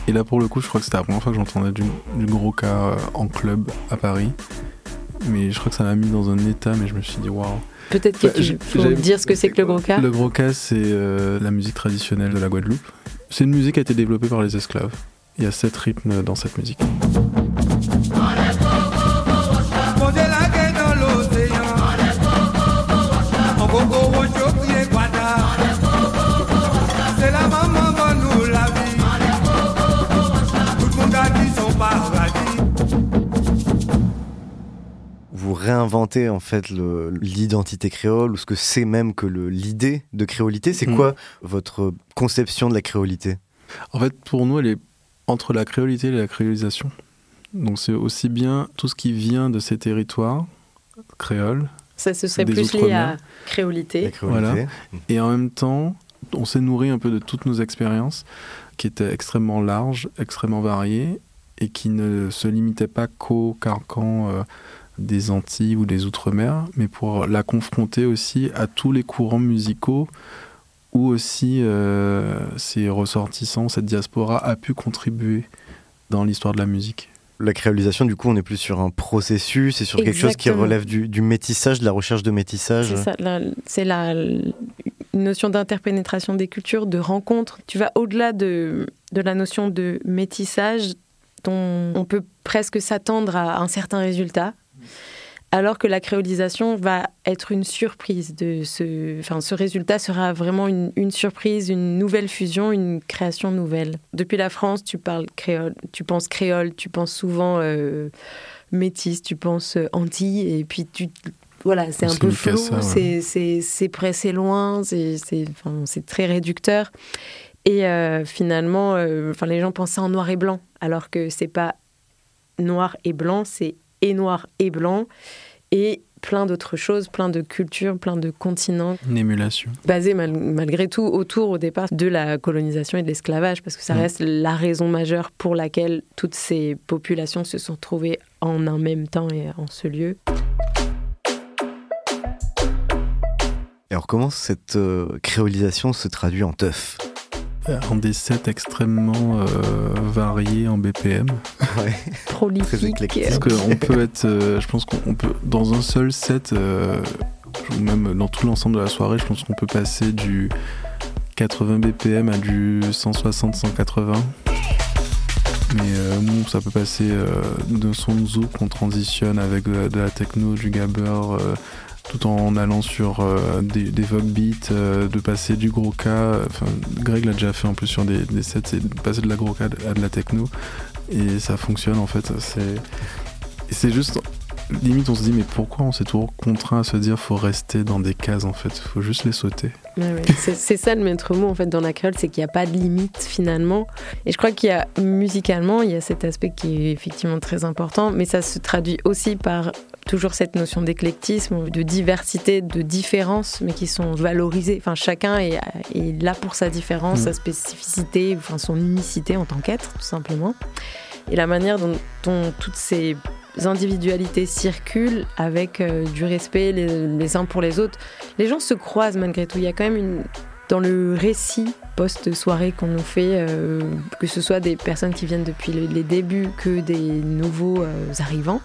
Et là pour le coup je crois que c'était la première fois que j'entendais du, du, gros cas euh, en club à Paris. Mais je crois que ça m'a mis dans un état mais je me suis dit waouh. Peut-être que bah, tu faut dire ce que c'est que le gros cas. Le gros cas c'est euh, la musique traditionnelle de la Guadeloupe. C'est une musique qui a été développée par les esclaves. Il y a sept rythmes dans cette musique. Vous réinventez en fait l'identité créole ou ce que c'est même que l'idée de créolité. C'est mmh. quoi votre conception de la créolité? En fait, pour nous, elle est entre la créolité et la créolisation. Donc c'est aussi bien tout ce qui vient de ces territoires créoles, Ça, ce serait Des plus lié outre-mer. à créolité. La créolité. Voilà. Et en même temps, on s'est nourri un peu de toutes nos expériences, qui étaient extrêmement larges, extrêmement variées, et qui ne se limitaient pas qu'au carcan euh, des Antilles ou des Outre-mer, mais pour la confronter aussi à tous les courants musicaux où aussi euh, ces ressortissants, cette diaspora a pu contribuer dans l'histoire de la musique. La créolisation, du coup, on est plus sur un processus et sur quelque chose qui relève du, du métissage, de la recherche de métissage. C'est ça, la- c'est la, notion d'interpénétration des cultures, de rencontre. Tu vas au-delà de, de la notion de métissage dont on peut presque s'attendre à un certain résultat, alors que la créolisation va être une surprise. De ce, enfin, ce résultat sera vraiment une, une surprise, une nouvelle fusion, une création nouvelle. Depuis la France, tu parles créole, tu penses créole, tu penses souvent euh, métis, tu penses euh, antilles, et puis tu voilà, c'est un peu flou, ouais. c'est loin, c'est enfin, très réducteur. Et euh, finalement, euh, enfin, les gens pensent ça en noir et blanc, alors que c'est pas noir et blanc, c'est et noir et blanc, et plein d'autres choses, plein de cultures, plein de continents, Une émulation. basés mal- malgré tout autour au départ de la colonisation et de l'esclavage, parce que ça Mm. reste la raison majeure pour laquelle toutes ces populations se sont trouvées en un même temps et en ce lieu. Et alors, comment cette euh, créolisation se traduit en teuf? En des sets extrêmement euh, variés en BPM. Ouais. Prolifique. éclectique. Parce qu'on peut être, euh, je pense qu'on peut, dans un seul set, euh, ou même dans tout l'ensemble de la soirée, je pense qu'on peut passer du 80 BPM à du 160-180. Mais euh, bon, ça peut passer euh, de son de zouk qu'on transitionne avec de, de la techno, du gabber, euh, tout en allant sur euh, des, des Vogue beats, euh, de passer du gros K. Enfin, Greg l'a déjà fait en plus sur des, des sets, c'est de passer de la gros K à de la techno. Et ça fonctionne en fait. C'est juste. Limite, on se dit, mais pourquoi on s'est toujours contraint à se dire faut rester dans des cases en fait? Faut juste les sauter. Ouais, ouais. C'est c'est ça le maître mot en fait dans la créole, c'est qu'il n'y a pas de limite finalement. Et je crois qu'il y a musicalement, il y a cet aspect qui est effectivement très important, mais ça se traduit aussi par toujours cette notion d'éclectisme, de diversité, de différence, mais qui sont valorisées. Enfin, chacun est, est là pour sa différence, Mm. sa spécificité, enfin son unicité en tant qu'être, tout simplement. Et la manière dont, dont toutes ces individualités circulent avec euh, du respect les, les uns pour les autres. Les gens se croisent malgré tout. Il y a quand même une dans le récit post-soirée qu'on nous fait, euh, que ce soit des personnes qui viennent depuis le- les débuts que des nouveaux euh, arrivants,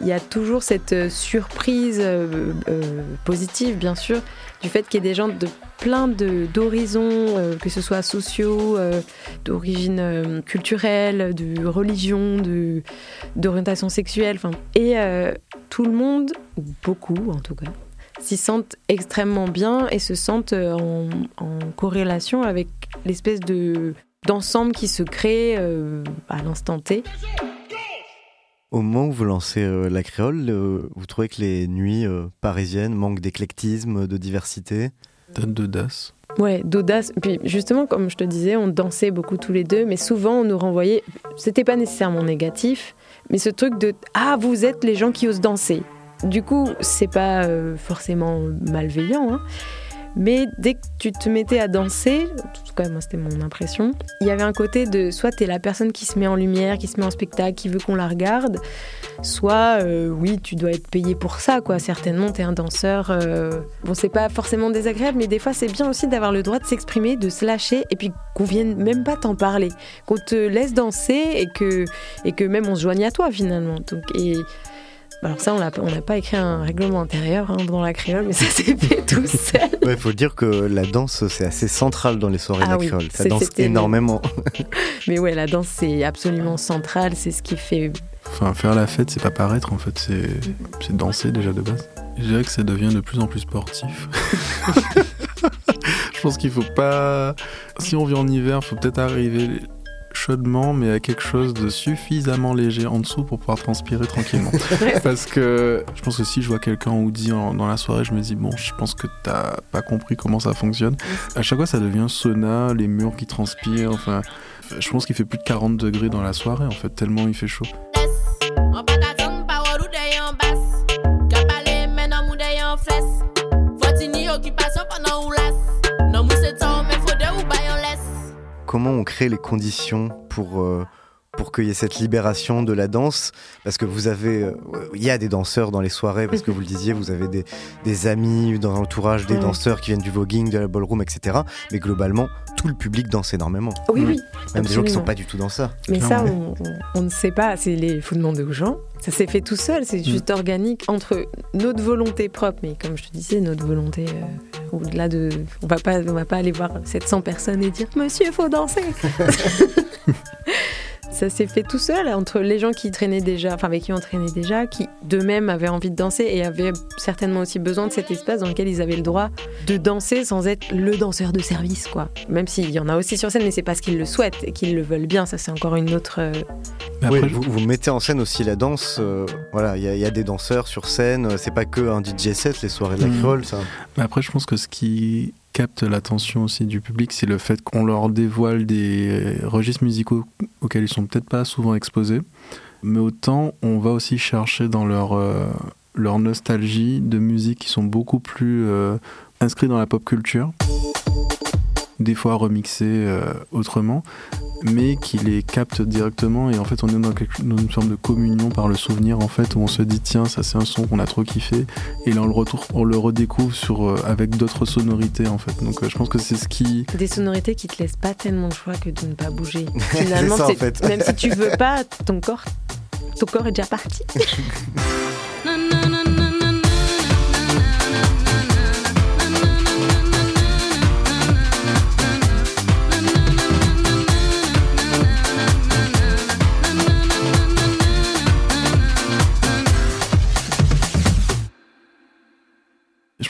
il y a toujours cette euh, surprise euh, euh, positive, bien sûr, du fait qu'il y ait des gens de plein d'horizons, que ce soit sociaux, d'origine culturelle, de religion, d'orientation sexuelle, enfin, et tout le monde, ou beaucoup en tout cas, s'y sentent extrêmement bien et se sentent en, en corrélation avec l'espèce de d'ensemble qui se crée à l'instant T. Au moment où vous lancez euh, la créole, euh, vous trouvez que les nuits euh, parisiennes manquent d'éclectisme, de diversité? D'audace. Ouais, d'audace. Puis justement, comme je te disais, on dansait beaucoup tous les deux, mais souvent on nous renvoyait. C'était pas nécessairement négatif, mais ce truc de ah vous êtes les gens qui osent danser. Du coup, c'est pas euh, forcément malveillant, hein. Mais dès que tu te mettais à danser, en tout moi c'était mon impression, il y avait un côté de soit t'es la personne qui se met en lumière, qui se met en spectacle, qui veut qu'on la regarde, soit euh, oui tu dois être payé pour ça quoi. Certainement t'es un danseur. euh, Bon c'est pas forcément désagréable, mais des fois c'est bien aussi d'avoir le droit de s'exprimer, de se lâcher, et puis qu'on vienne même pas t'en parler, qu'on te laisse danser et que et que même on se joigne à toi finalement. Donc et alors ça, on n'a pas écrit un règlement intérieur hein, dans la créole, mais ça s'est fait tout seul. Il faut dire que la danse, c'est assez central dans les soirées Ah de oui, la créole. Ça c'est- danse énormément. Mais ouais, la danse, c'est absolument central, c'est ce qui fait... Enfin, faire la fête, c'est pas paraître en fait, c'est c'est danser déjà de base. Je dirais que ça devient de plus en plus sportif. Je pense qu'il faut pas. Si on vit en hiver, faut peut-être arriver chaudement, mais à quelque chose de suffisamment léger en dessous pour pouvoir transpirer tranquillement. Parce que je pense que si je vois quelqu'un en hoodie en- dans la soirée, je me dis, bon, je pense que t'as pas compris comment ça fonctionne. À chaque fois, ça devient sauna, les murs qui transpirent, enfin. Je pense qu'il fait plus de 40 degrés dans la soirée, en fait, tellement il fait chaud. Comment on crée les conditions pour, euh, pour qu'il y ait cette libération de la danse Parce que vous avez. euh, Il y a des danseurs dans les soirées, parce que vous le disiez, vous avez des, des amis dans l'entourage, des danseurs qui viennent du voguing, de la ballroom, etc. Mais globalement, tout le public danse énormément. Oui, oui. Même des gens qui sont absolument. pas du tout dans ça. Mais ça, Clairement. on, on- on ne sait pas. Les faut demander aux gens. Ça s'est fait tout seul. C'est juste organique entre notre volonté propre, mais comme je te disais, notre volonté euh, au-delà de. On va pas, on va pas aller voir 700 personnes et dire Monsieur, faut danser. Ça s'est fait tout seul entre les gens qui traînaient déjà, enfin avec qui on traînait déjà, qui d'eux-mêmes avaient envie de danser et avaient certainement aussi besoin de cet espace dans lequel ils avaient le droit de danser sans être le danseur de service, quoi. Même s'il y en a aussi sur scène, mais c'est parce qu'ils le souhaitent et qu'ils le veulent bien. Ça, c'est encore une autre. euh, Mais Oui, après, vous, vous mettez en scène aussi la danse. euh, voilà, il y, a- il y a des danseurs sur scène. euh, C'est pas que un DJ set, les soirées de la créole. Ça. Mais après, je pense que ce qui capte l'attention aussi du public, c'est le fait qu'on leur dévoile des registres musicaux auxquels ils sont peut-être pas souvent exposés. Mais autant, on va aussi chercher dans leur, euh, leur nostalgie de musiques qui sont beaucoup plus euh, inscrites dans la pop culture, des fois remixées euh, autrement, mais qui les captent directement. Et en fait, on est dans, quelque- dans une forme de communion par le souvenir, en fait, où on se dit, tiens, ça c'est un son qu'on a trop kiffé. Et là, on le, retour, on le redécouvre sur, euh, avec d'autres sonorités, en fait. Donc, euh, je pense que c'est ce qui. des sonorités qui te laissent pas tellement le choix que de ne pas bouger. Finalement, ça, en c'est- fait. même si tu veux pas, ton corps, ton corps est déjà parti.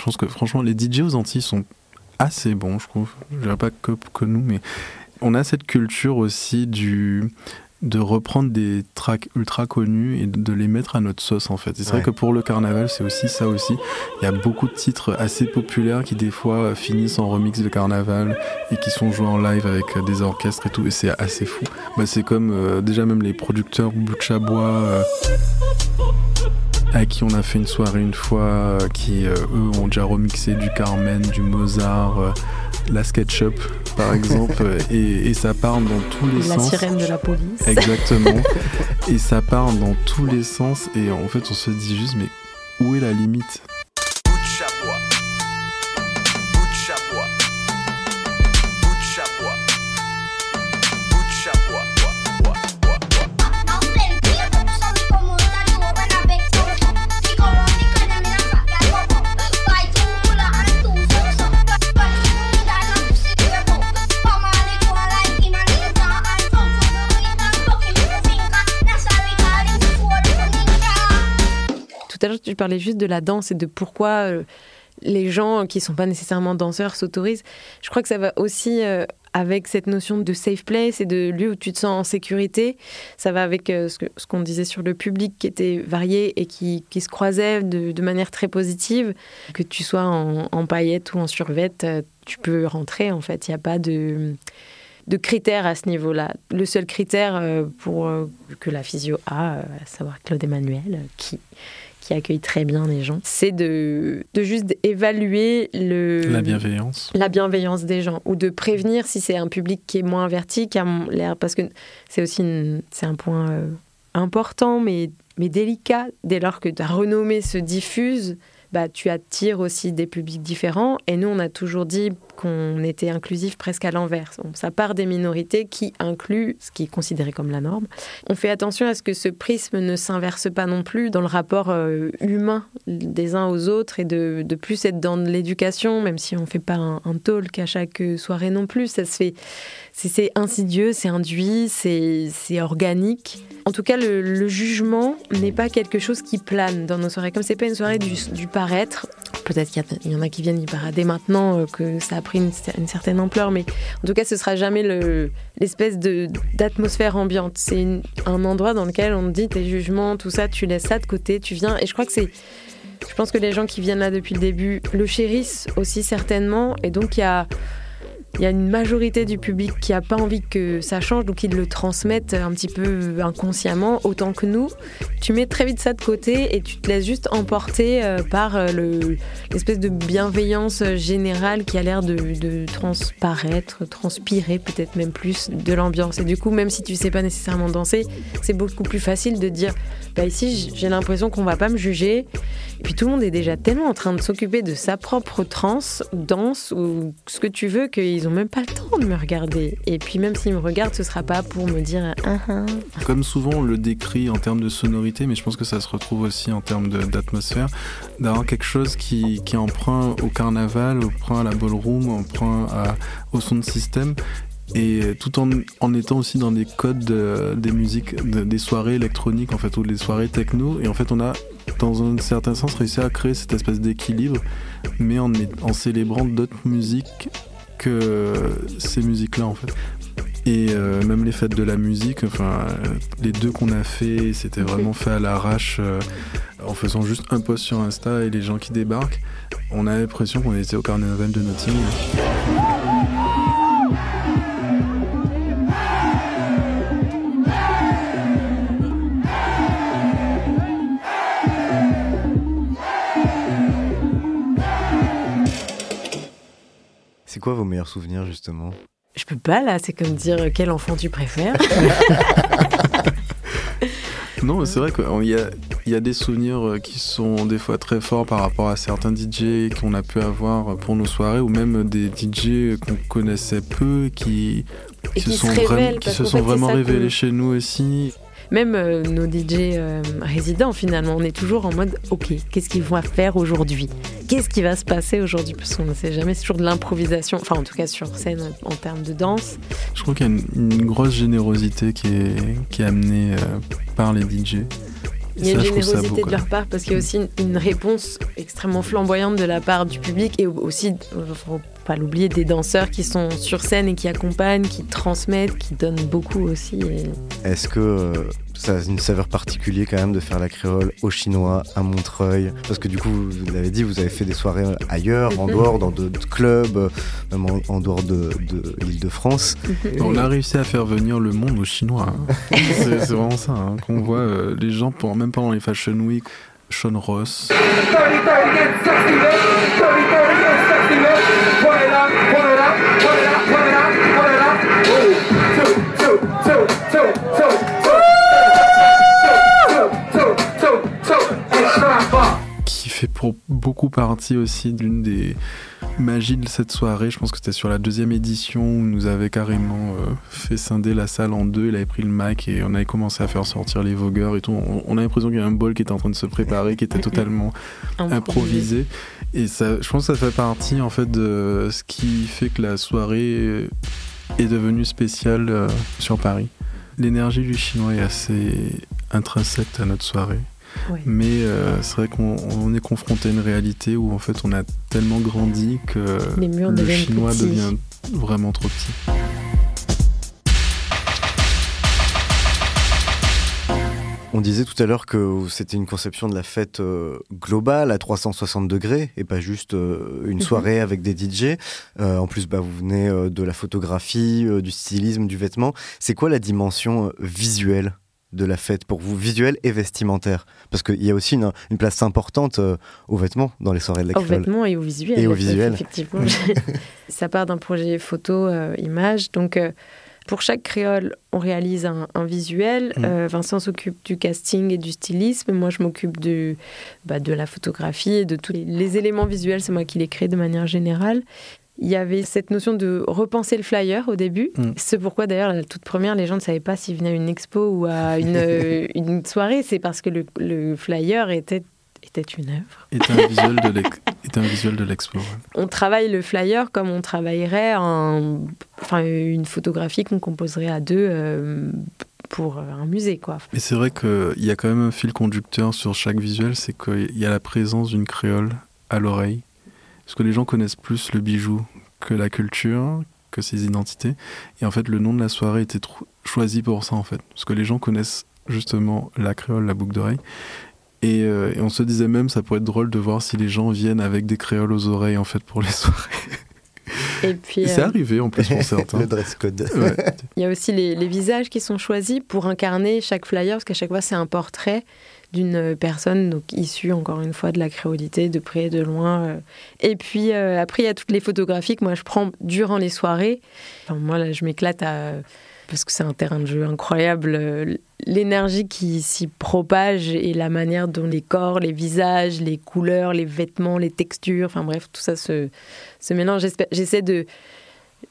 Je pense que, franchement, les DJ aux Antilles sont assez bons, je trouve. Je dirais pas que, que nous, mais on a cette culture aussi du de reprendre des tracks ultra connus et de les mettre à notre sauce en fait. C'est Ouais. vrai que pour le carnaval, c'est aussi ça aussi. Il y a beaucoup de titres assez populaires qui des fois finissent en remix de carnaval et qui sont joués en live avec des orchestres et tout et c'est assez fou. Bah, c'est comme euh, déjà même les producteurs Butch Bois euh, à qui on a fait une soirée une fois, euh, qui euh, eux ont déjà remixé du Carmen, du Mozart, euh, la SketchUp par exemple, et, et ça part dans tous les La sens. sirène de la police. Exactement. et ça part dans tous les sens et en fait on se dit juste mais où est la limite? L'heure, tu parlais juste de la danse et de pourquoi euh, les gens qui sont pas nécessairement danseurs s'autorisent. Je crois que ça va aussi euh, avec cette notion de safe place et de lieu où tu te sens en sécurité. Ça va avec euh, ce qu'on disait sur le public qui était varié et qui, se croisait de, manière très positive. Que tu sois en, en paillettes ou en survette, tu peux rentrer en fait. Il n'y a pas de de critères à ce niveau-là. Le seul critère pour que la physio a, à savoir Claude Emmanuel, qui, qui accueille très bien les gens, c'est de, de juste évaluer le, La bienveillance. la bienveillance des gens ou de prévenir si c'est un public qui est moins averti, qui a l'air. Parce que c'est aussi une- c'est un point euh, important, mais, mais délicat. Dès lors que ta renommée se diffuse, bah, tu attires aussi des publics différents. Et nous, on a toujours dit qu'on était inclusif presque à l'envers. Ça part des minorités qui incluent ce qui est considéré comme la norme. On fait attention à ce que ce prisme ne s'inverse pas non plus dans le rapport euh, humain des uns aux autres et de, de plus être dans l'éducation, même si on ne fait pas un, un talk à chaque soirée non plus. Ça se fait, c'est- insidieux, c'est induit, c'est organique. En tout cas, le, jugement n'est pas quelque chose qui plane dans nos soirées. Comme c'est pas une soirée du, paraître, peut-être qu'il y, en a qui viennent y parader maintenant euh, que ça a pris une, cer- une certaine ampleur, mais en tout cas, ce sera jamais le- l'espèce d'atmosphère ambiante. C'est un endroit dans lequel on dit tes jugements, tout ça, tu laisses ça de côté, tu viens. Et je crois que c'est je pense que les gens qui viennent là depuis le début le chérissent aussi certainement. Et donc, il y a, il y a une majorité du public qui a pas envie que ça change, donc ils le transmettent un petit peu inconsciemment, autant que nous. Tu mets très vite ça de côté et tu te laisses juste emporter euh, par euh, le- l'espèce de bienveillance générale qui a l'air de, transparaître, transpirer peut-être même plus de l'ambiance. Et du coup, même si tu sais pas nécessairement danser, c'est beaucoup plus facile de dire, bah ici j'ai l'impression qu'on va pas me juger. Et puis tout le monde est déjà tellement en train de s'occuper de sa propre transe, danse ou ce que tu veux qu'ils ont même pas le temps de me regarder. Et puis même s'ils me regardent, ce sera pas pour me dire ah ah. Comme souvent on le décrit en termes de sonorité, mais je pense que ça se retrouve aussi en termes d'atmosphère, d'avoir quelque chose qui, qui emprunt au carnaval, emprunt à la ballroom, emprunt à- au son de système. Et tout en, en étant aussi dans des codes de- des musiques, de- des soirées électroniques en fait, ou des soirées techno. Et en fait, on a, dans un certain sens, réussi à créer cette espèce d'équilibre, mais en, en célébrant d'autres musiques que ces musiques-là en fait. Et euh, même les fêtes de la musique, enfin, euh, les deux qu'on a fait, c'était vraiment fait à l'arrache, euh, en faisant juste un post sur Insta et les gens qui débarquent. On a l'impression qu'on était au carnaval de Nottingham. C'est quoi vos meilleurs souvenirs justement? Je peux pas là, c'est comme dire euh, quel enfant tu préfères. Non, mais c'est vrai qu'il y a, y a des souvenirs euh, qui sont des fois très forts par rapport à certains DJ qu'on a pu avoir pour nos soirées, ou même des DJ qu'on connaissait peu, qui, se qui se sont, révèlent, vraiment, qui parce se qu'en sont fait, c'est vraiment ça révélés chez nous aussi. Même euh, nos DJ euh, résidents, finalement, on est toujours en mode ok, qu'est-ce qu'ils vont faire aujourd'hui? Qu'est-ce qui va se passer aujourd'hui Parce qu'on ne sait jamais, c'est toujours de l'improvisation, enfin en tout cas sur scène en termes de danse. Je trouve qu'il y a une, une grosse générosité qui est, qui est amenée euh, par les DJ. Il y a une générosité de leur part parce qu'il y a aussi une, réponse extrêmement flamboyante de la part du public et aussi, euh, pas l'oublier, des danseurs qui sont sur scène et qui accompagnent, qui transmettent, qui donnent beaucoup aussi. et- Est-ce que euh, ça a une saveur particulière quand même de faire la créole au chinois, à Montreuil? Parce que du coup, vous l'avez dit, vous avez fait des soirées ailleurs, en Mhm. dehors, dans d'autres clubs, euh, même en, en dehors de, de l'île de France. On a réussi à faire venir le monde aux Chinois. hein. c'est c'est vraiment ça, hein, qu'on voit euh, les gens, pour, même pendant les Fashion Week, schon raus. 30, 30, jetzt, fait pour beaucoup partie aussi d'une des magies de cette soirée. Je pense que c'était sur la deuxième édition où nous avait carrément euh, fait scinder la salle en deux. Il avait pris le mic et on avait commencé à faire sortir les vogueurs et tout. On, on a l'impression qu'il y a un bol qui était en train de se préparer, qui était totalement improvisé. Et ça, je pense que ça fait partie en fait de ce qui fait que la soirée est devenue spéciale euh, sur Paris. L'énergie du chinois est assez intrinsèque à notre soirée. Mais euh, c'est vrai qu'on on est confronté à une réalité où en fait on a tellement grandi que Les murs le chinois petits. devient vraiment trop petit. On disait tout à l'heure que c'était une conception de la fête euh, globale à 360 degrés et pas juste euh, une Mhm. soirée avec des DJ. Euh, en plus, bah, vous venez de la photographie, du stylisme, du vêtement. C'est quoi la dimension visuelle? De la fête pour vous, visuelle et vestimentaire Parce qu'il y a aussi une, une place importante euh, aux vêtements dans les soirées de la Aux vêtements et au visuel. Et au en fait, visuel. Effectivement. ça part d'un projet photo, euh, image. Donc, euh, pour chaque créole, on réalise un, un visuel. Mm. Vincent s'occupe du casting et du stylisme. Moi, je m'occupe de, bah, de la photographie et de tous les, les éléments visuels. C'est moi qui les crée de manière générale. Il y avait cette notion de repenser le flyer au début. Mm. C'est pourquoi d'ailleurs, la toute première, les gens ne savaient pas s'ils venaient à une expo ou à une, euh, une soirée. C'est parce que le, le flyer était, était une œuvre. Est un visuel de l'ex- est un visuel de l'expo. ouais. on travaille le flyer comme on travaillerait un- enfin, une photographie qu'on composerait à deux euh, pour un musée. Quoi. Et c'est vrai qu'il y a quand même un fil conducteur sur chaque visuel, c'est qu'il y a la présence d'une créole à l'oreille. Parce que les gens connaissent plus le bijou que la culture, que ses identités. Et en fait, le nom de la soirée était choisi pour ça, en fait. Parce que les gens connaissent justement la créole, la boucle d'oreille. Euh, et on se disait même, ça pourrait être drôle de voir si les gens viennent avec des créoles aux oreilles, en fait, pour les soirées. Et puis, C'est euh, arrivé en plus pour certains. Le dress code. Ouais. il y a aussi les, les visages qui sont choisis pour incarner chaque flyer, parce qu'à chaque fois, c'est un portrait d'une personne donc issue, encore une fois, de la créolité, de près, de loin. euh. Et puis, euh, après, il y a toutes les photographies que moi, je prends durant les soirées. Enfin, moi, là, je m'éclate à... Parce que c'est un terrain de jeu incroyable. euh, L'énergie qui s'y propage et la manière dont les corps, les visages, les couleurs, les vêtements, les textures, enfin bref, tout ça se, se mélange. J'essaie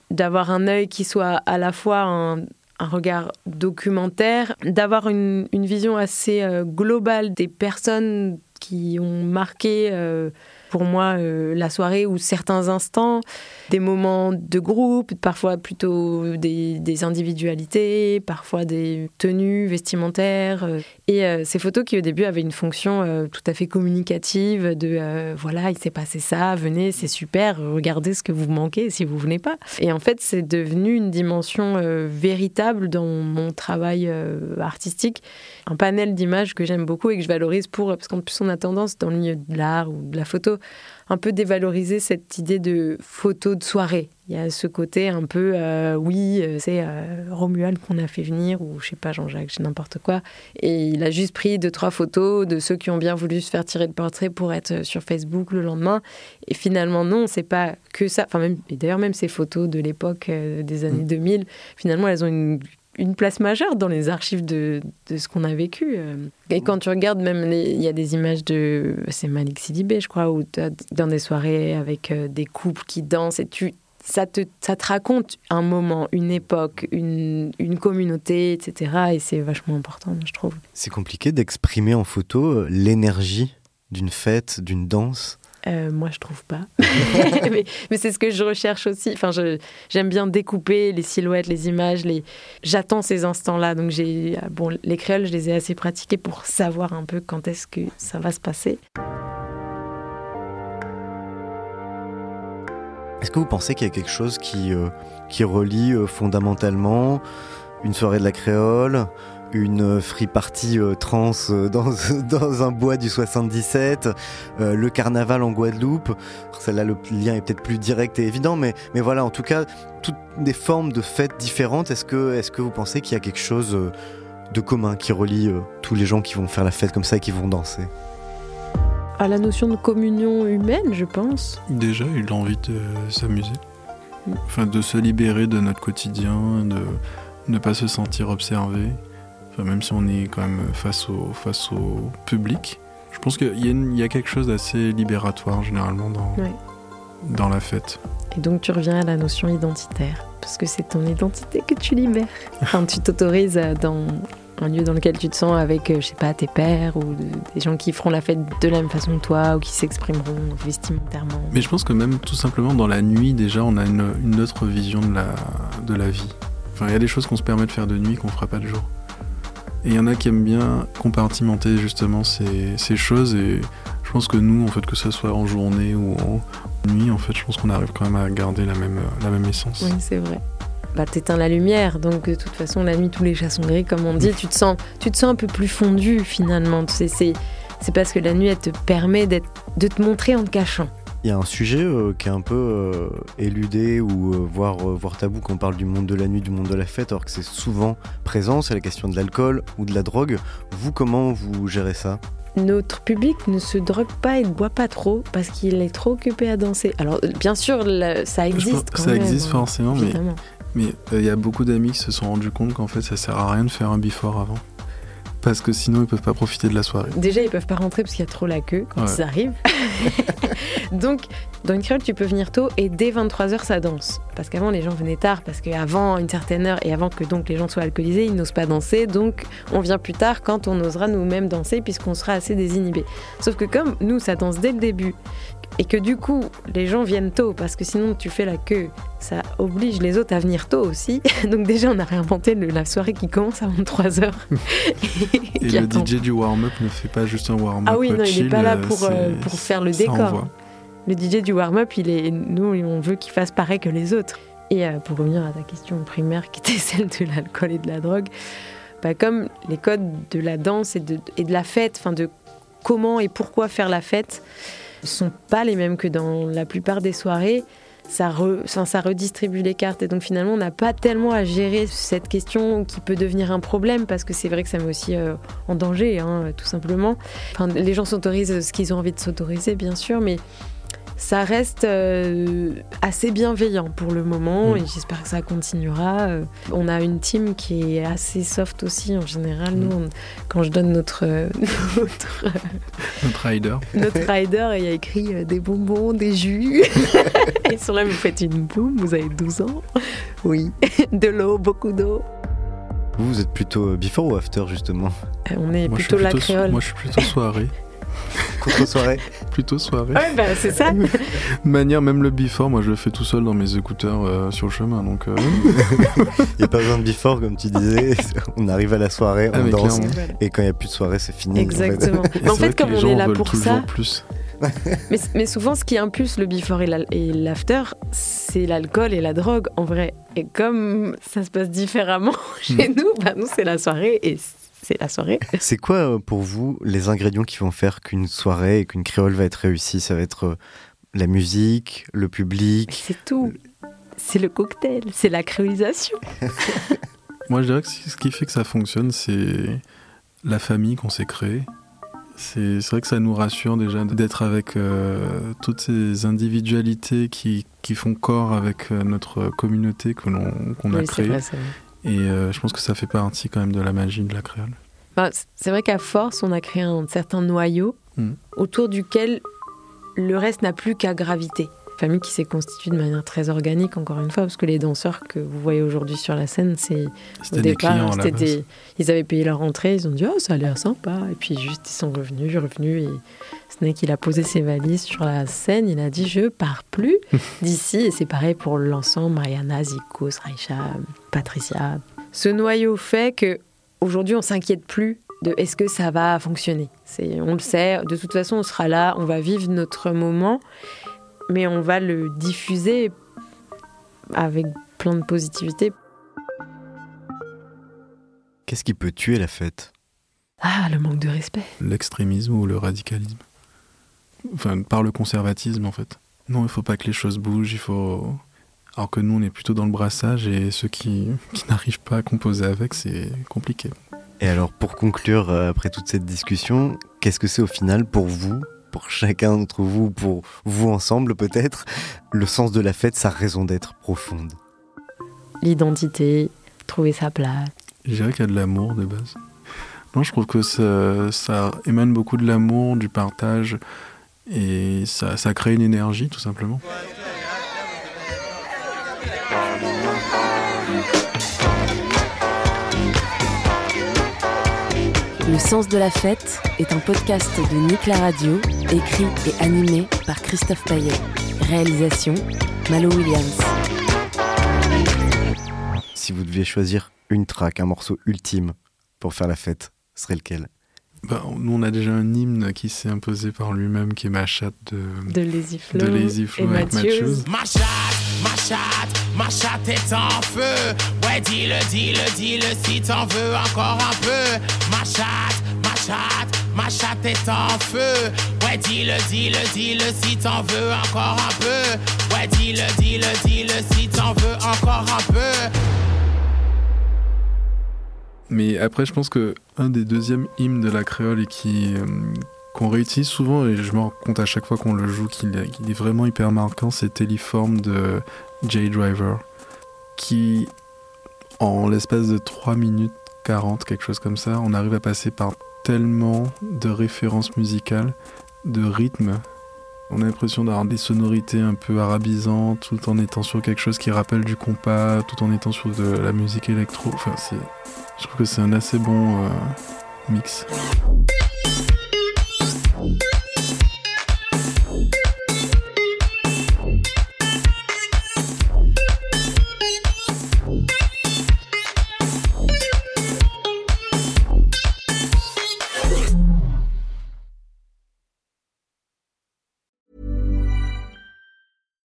d'avoir un œil qui soit à la fois un, regard documentaire, d'avoir une, une vision assez euh, globale des personnes qui ont marqué euh, pour moi euh, la soirée ou certains instants, des moments de groupe, parfois plutôt des, individualités, parfois des tenues vestimentaires. euh, et euh, ces photos qui au début avaient une fonction tout à fait communicative de voilà, il s'est passé ça, venez, c'est super, regardez ce que vous manquez si vous venez pas. Et en fait, c'est devenu une dimension véritable dans mon travail artistique, un panel d'images que j'aime beaucoup et que je valorise pour parce qu'en plus on a tendance dans le milieu de l'art ou de la photo un peu dévaloriser cette idée de photo de soirée. Il y a ce côté un peu, euh, oui, euh, c'est euh, Romuald qu'on a fait venir, ou je sais pas, Jean-Jacques, c'est n'importe quoi. Et il a juste pris deux, trois photos de ceux qui ont bien voulu se faire tirer le portrait pour être sur Facebook le lendemain. Et finalement, non, c'est pas que ça. Enfin, même, et d'ailleurs, même ces photos de l'époque euh, des années 2000, finalement, elles ont une une place majeure dans les archives de, de ce qu'on a vécu. euh. Et quand tu regardes, même, il y a des images de. C'est Malik Sidibé, je crois, où t'as- dans des soirées avec euh, des couples qui dansent et tu. Ça te, ça te raconte un moment, une époque, une, une communauté, etc. Et c'est vachement important, je trouve. C'est compliqué d'exprimer en photo euh, l'énergie d'une fête, d'une danse. Euh, moi, je trouve pas. mais c'est ce que je recherche aussi. Enfin, j'aime bien découper les silhouettes, les images. Les... J'attends ces instants-là. Donc, j'ai ah, bon, les créoles, je les ai assez pratiqués pour savoir un peu quand est-ce que ça va se passer. Est-ce que vous pensez qu'il y a quelque chose qui, euh, qui relie euh, fondamentalement une soirée de la créole, une free party euh, trans euh, dans, dans un bois du 77, euh, le carnaval en Guadeloupe Celle-là, le lien est peut-être plus direct et évident, mais, mais voilà, en tout cas, toutes des formes de fêtes différentes. Est-ce que, est que vous pensez qu'il y a quelque chose euh, de commun qui relie euh, tous les gens qui vont faire la fête comme ça et qui vont danser? À la notion de communion humaine, je pense. Déjà, il a envie de s'amuser. Enfin, de se libérer de notre quotidien, de ne pas se sentir observé. Enfin, même si on est quand même face au, face au public. Je pense qu'il y, a y quelque chose d'assez libératoire, généralement, dans, Ouais. dans la fête. Et donc, tu reviens à la notion identitaire. Parce que c'est ton identité que tu libères. Enfin, tu t'autorises à- dans un lieu dans lequel tu te sens avec, euh, je sais pas, tes pères ou de- des gens qui feront la fête de la même façon que toi ou qui s'exprimeront vestimentairement. Mais je pense que même tout simplement dans la nuit, déjà, on a une, une autre vision de la, de la vie. Enfin, il y a des choses qu'on se permet de faire de nuit qu'on fera pas de jour. Et il y en a qui aiment bien compartimenter justement ces, ces choses. Et je pense que nous, en fait, que ce soit en journée ou en nuit, en fait, je pense qu'on arrive quand même à garder la même, la même essence. Oui, c'est vrai. Bah, t'éteins la lumière, donc de toute façon, la nuit, tous les chats sont gris, comme on dit. tu, te sens, tu te sens un peu plus fondu, finalement. Sais, C'est c'est parce que la nuit, elle te permet d'être- de te montrer en te cachant. Il y a un sujet euh, qui est un peu euh, éludé ou euh, voire, euh, voire tabou quand on parle du monde de la nuit, du monde de la fête, alors que c'est souvent présent, c'est la question de l'alcool ou de la drogue. Vous, comment vous gérez ça? Notre public ne se drogue pas et ne boit pas trop parce qu'il est trop occupé à danser. Alors, bien sûr, ça existe quand ça même, existe hein, forcément, mais euh, il y a beaucoup d'amis qui se sont rendus compte qu'en fait, ça sert à rien de faire un before avant. Parce que sinon, ils peuvent pas profiter de la soirée. Déjà, ils peuvent pas rentrer parce qu'il y a trop la queue quand Ouais. ils arrivent. donc, dans une créole, tu peux venir tôt et dès 23h, ça danse. Parce qu'avant, les gens venaient tard parce qu'avant une certaine heure et avant que donc les gens soient alcoolisés, ils n'osent pas danser. Donc, on vient plus tard quand on osera nous-mêmes danser puisqu'on sera assez désinhibé. Sauf que comme nous, ça danse dès le début et que du coup, les gens viennent tôt parce que sinon, tu fais la queue, ça oblige les autres à venir tôt aussi. donc, déjà, on a réinventé le- la soirée qui commence à 23h. Et qui le attend. DJ du warm-up ne fait pas juste un warm-up. Ah oui, non, il n'est pas là euh, pour, euh, pour faire le décor. envoie. Le DJ du warm-up, il est, nous, on veut qu'il fasse pareil que les autres. Et euh, pour revenir à ta question primaire, qui était celle de l'alcool et de la drogue, bah, comme les codes de la danse et de, la fête, enfin de comment et pourquoi faire la fête, sont pas les mêmes que dans la plupart des soirées. ça redistribue les cartes. Et donc finalement, on n'a pas tellement à gérer cette question qui peut devenir un problème parce que c'est vrai que ça met aussi euh, en danger, hein, tout simplement. Enfin, les gens s'autorisent ce qu'ils ont envie de s'autoriser, bien sûr, mais ça reste euh, assez bienveillant pour le moment Mm. et j'espère que ça continuera. Euh, On a une team qui est assez soft aussi en général. Nous, on- quand je donne notre, euh, notre, Notre rider. notre rider, il y a écrit euh, des bonbons, des jus. Ils sont là, vous faites une boum, vous avez 12 ans. Oui, de l'eau, beaucoup d'eau. Vous, vous êtes plutôt before ou after justement? Euh, On est Moi, plutôt la so- créole. Moi, je suis plutôt soirée. Contre-soirée plutôt soirée. Ouais, bah, c'est ça. De manière, même le before, moi, je le fais tout seul dans mes écouteurs euh, sur le chemin. Donc, euh, Il n'y a pas besoin de before, comme tu disais. On arrive à la soirée, Ah, on mais danse. clairement. Et quand il n'y a plus de soirée, c'est fini. en fait. Exactement. Mais en fait, comme on est là pour ça, plus. mais, mais souvent, ce qui impulse le before et la- et l'after, c'est l'alcool et la drogue, en vrai. Et comme ça se passe différemment chez nous, bah, nous, c'est la soirée et c'est la soirée. C'est quoi euh, pour vous les ingrédients qui vont faire qu'une soirée et qu'une créole va être réussie? Ça va être euh, la musique, le public? C'est tout. C'est le cocktail, c'est la créolisation. Moi, je dirais que ce qui fait que ça fonctionne, c'est la famille qu'on s'est créée. C'est vrai que ça nous rassure déjà d'être avec euh, toutes ces individualités qui, qui font corps avec euh, notre communauté que l'on qu'on a Oui, créée. vrai. Et euh, je pense que ça fait partie quand même de la magie de la créole. C- c'est vrai qu'à force, on a créé un certain noyau Mm. autour duquel le reste n'a plus qu'à graviter. Famille qui s'est constituée de manière très organique, encore une fois, parce que les danseurs que vous voyez aujourd'hui sur la scène, c'est au clients départ, des- ils avaient payé leur entrée, ils ont dit oh ça a l'air sympa, et puis juste ils sont revenus, revenus, et Snake il a posé ses valises sur la scène, il a dit je pars plus d'ici, et c'est pareil pour l'ensemble, Mariana, Zikos, Raisha, Patricia. Ce noyau fait que aujourd'hui on s'inquiète plus de est-ce que ça va fonctionner. On le sait, de toute façon on sera là, on va vivre notre moment, mais on va le diffuser avec plein de positivité. Qu'est-ce qui peut tuer la fête? Ah, le manque de respect. L'extrémisme ou le radicalisme? Enfin, par le conservatisme, en fait. Non, il faut pas que les choses bougent, il faut... Alors que nous, on est plutôt dans le brassage et ceux qui, qui n'arrivent pas à composer avec, c'est compliqué. Et alors, pour conclure, euh, après toute cette discussion, qu'est-ce que c'est au final pour vous, pour chacun d'entre vous, pour vous ensemble peut-être, le sens de la fête, sa raison d'être profonde L'identité, trouver sa place. Je dirais qu'il y a de l'amour de base. Non, je trouve que ça, ça émane beaucoup de l'amour, du partage, et ça, ça crée une énergie, tout simplement. Le sens de la fête est un podcast de Nick la Radio, écrit et animé par Christophe Paillet. Réalisation Malo Williams. Si vous deviez choisir une track, un morceau ultime pour faire la fête, ce serait lequel? Ben, nous, on a déjà un hymne qui s'est imposé par lui-même, qui est ma chatte de, De Lazy Flow de Lazy et avec Matthews. Matthews. Ma chatte, ma chatte, ma chatte est en feu. Ouais, dis-le, dis-le, dis-le si t'en veux encore un peu. Ma chatte, ma chatte, ma chatte est en feu. Ouais, dis-le, dis-le, dis-le si t'en veux encore un peu. Ouais, dis-le, dis-le, dis-le si t'en veux encore un peu. Mais après, je pense que un des deuxièmes hymnes de la créole et qui euh, qu'on réutilise souvent, et je me rends compte à chaque fois qu'on le joue qu'il est, qu'il est vraiment hyper marquant, c'est Téléforme de Jay Driver, qui, en l'espace de 3 minutes 40, quelque chose comme ça, on arrive à passer par tellement de références musicales, de rythmes. On a l'impression d'avoir des sonorités un peu arabisantes, tout en étant sur quelque chose qui rappelle du compas, tout en étant sur de la musique électro. Enfin, je trouve que c'est un assez bon euh, mix.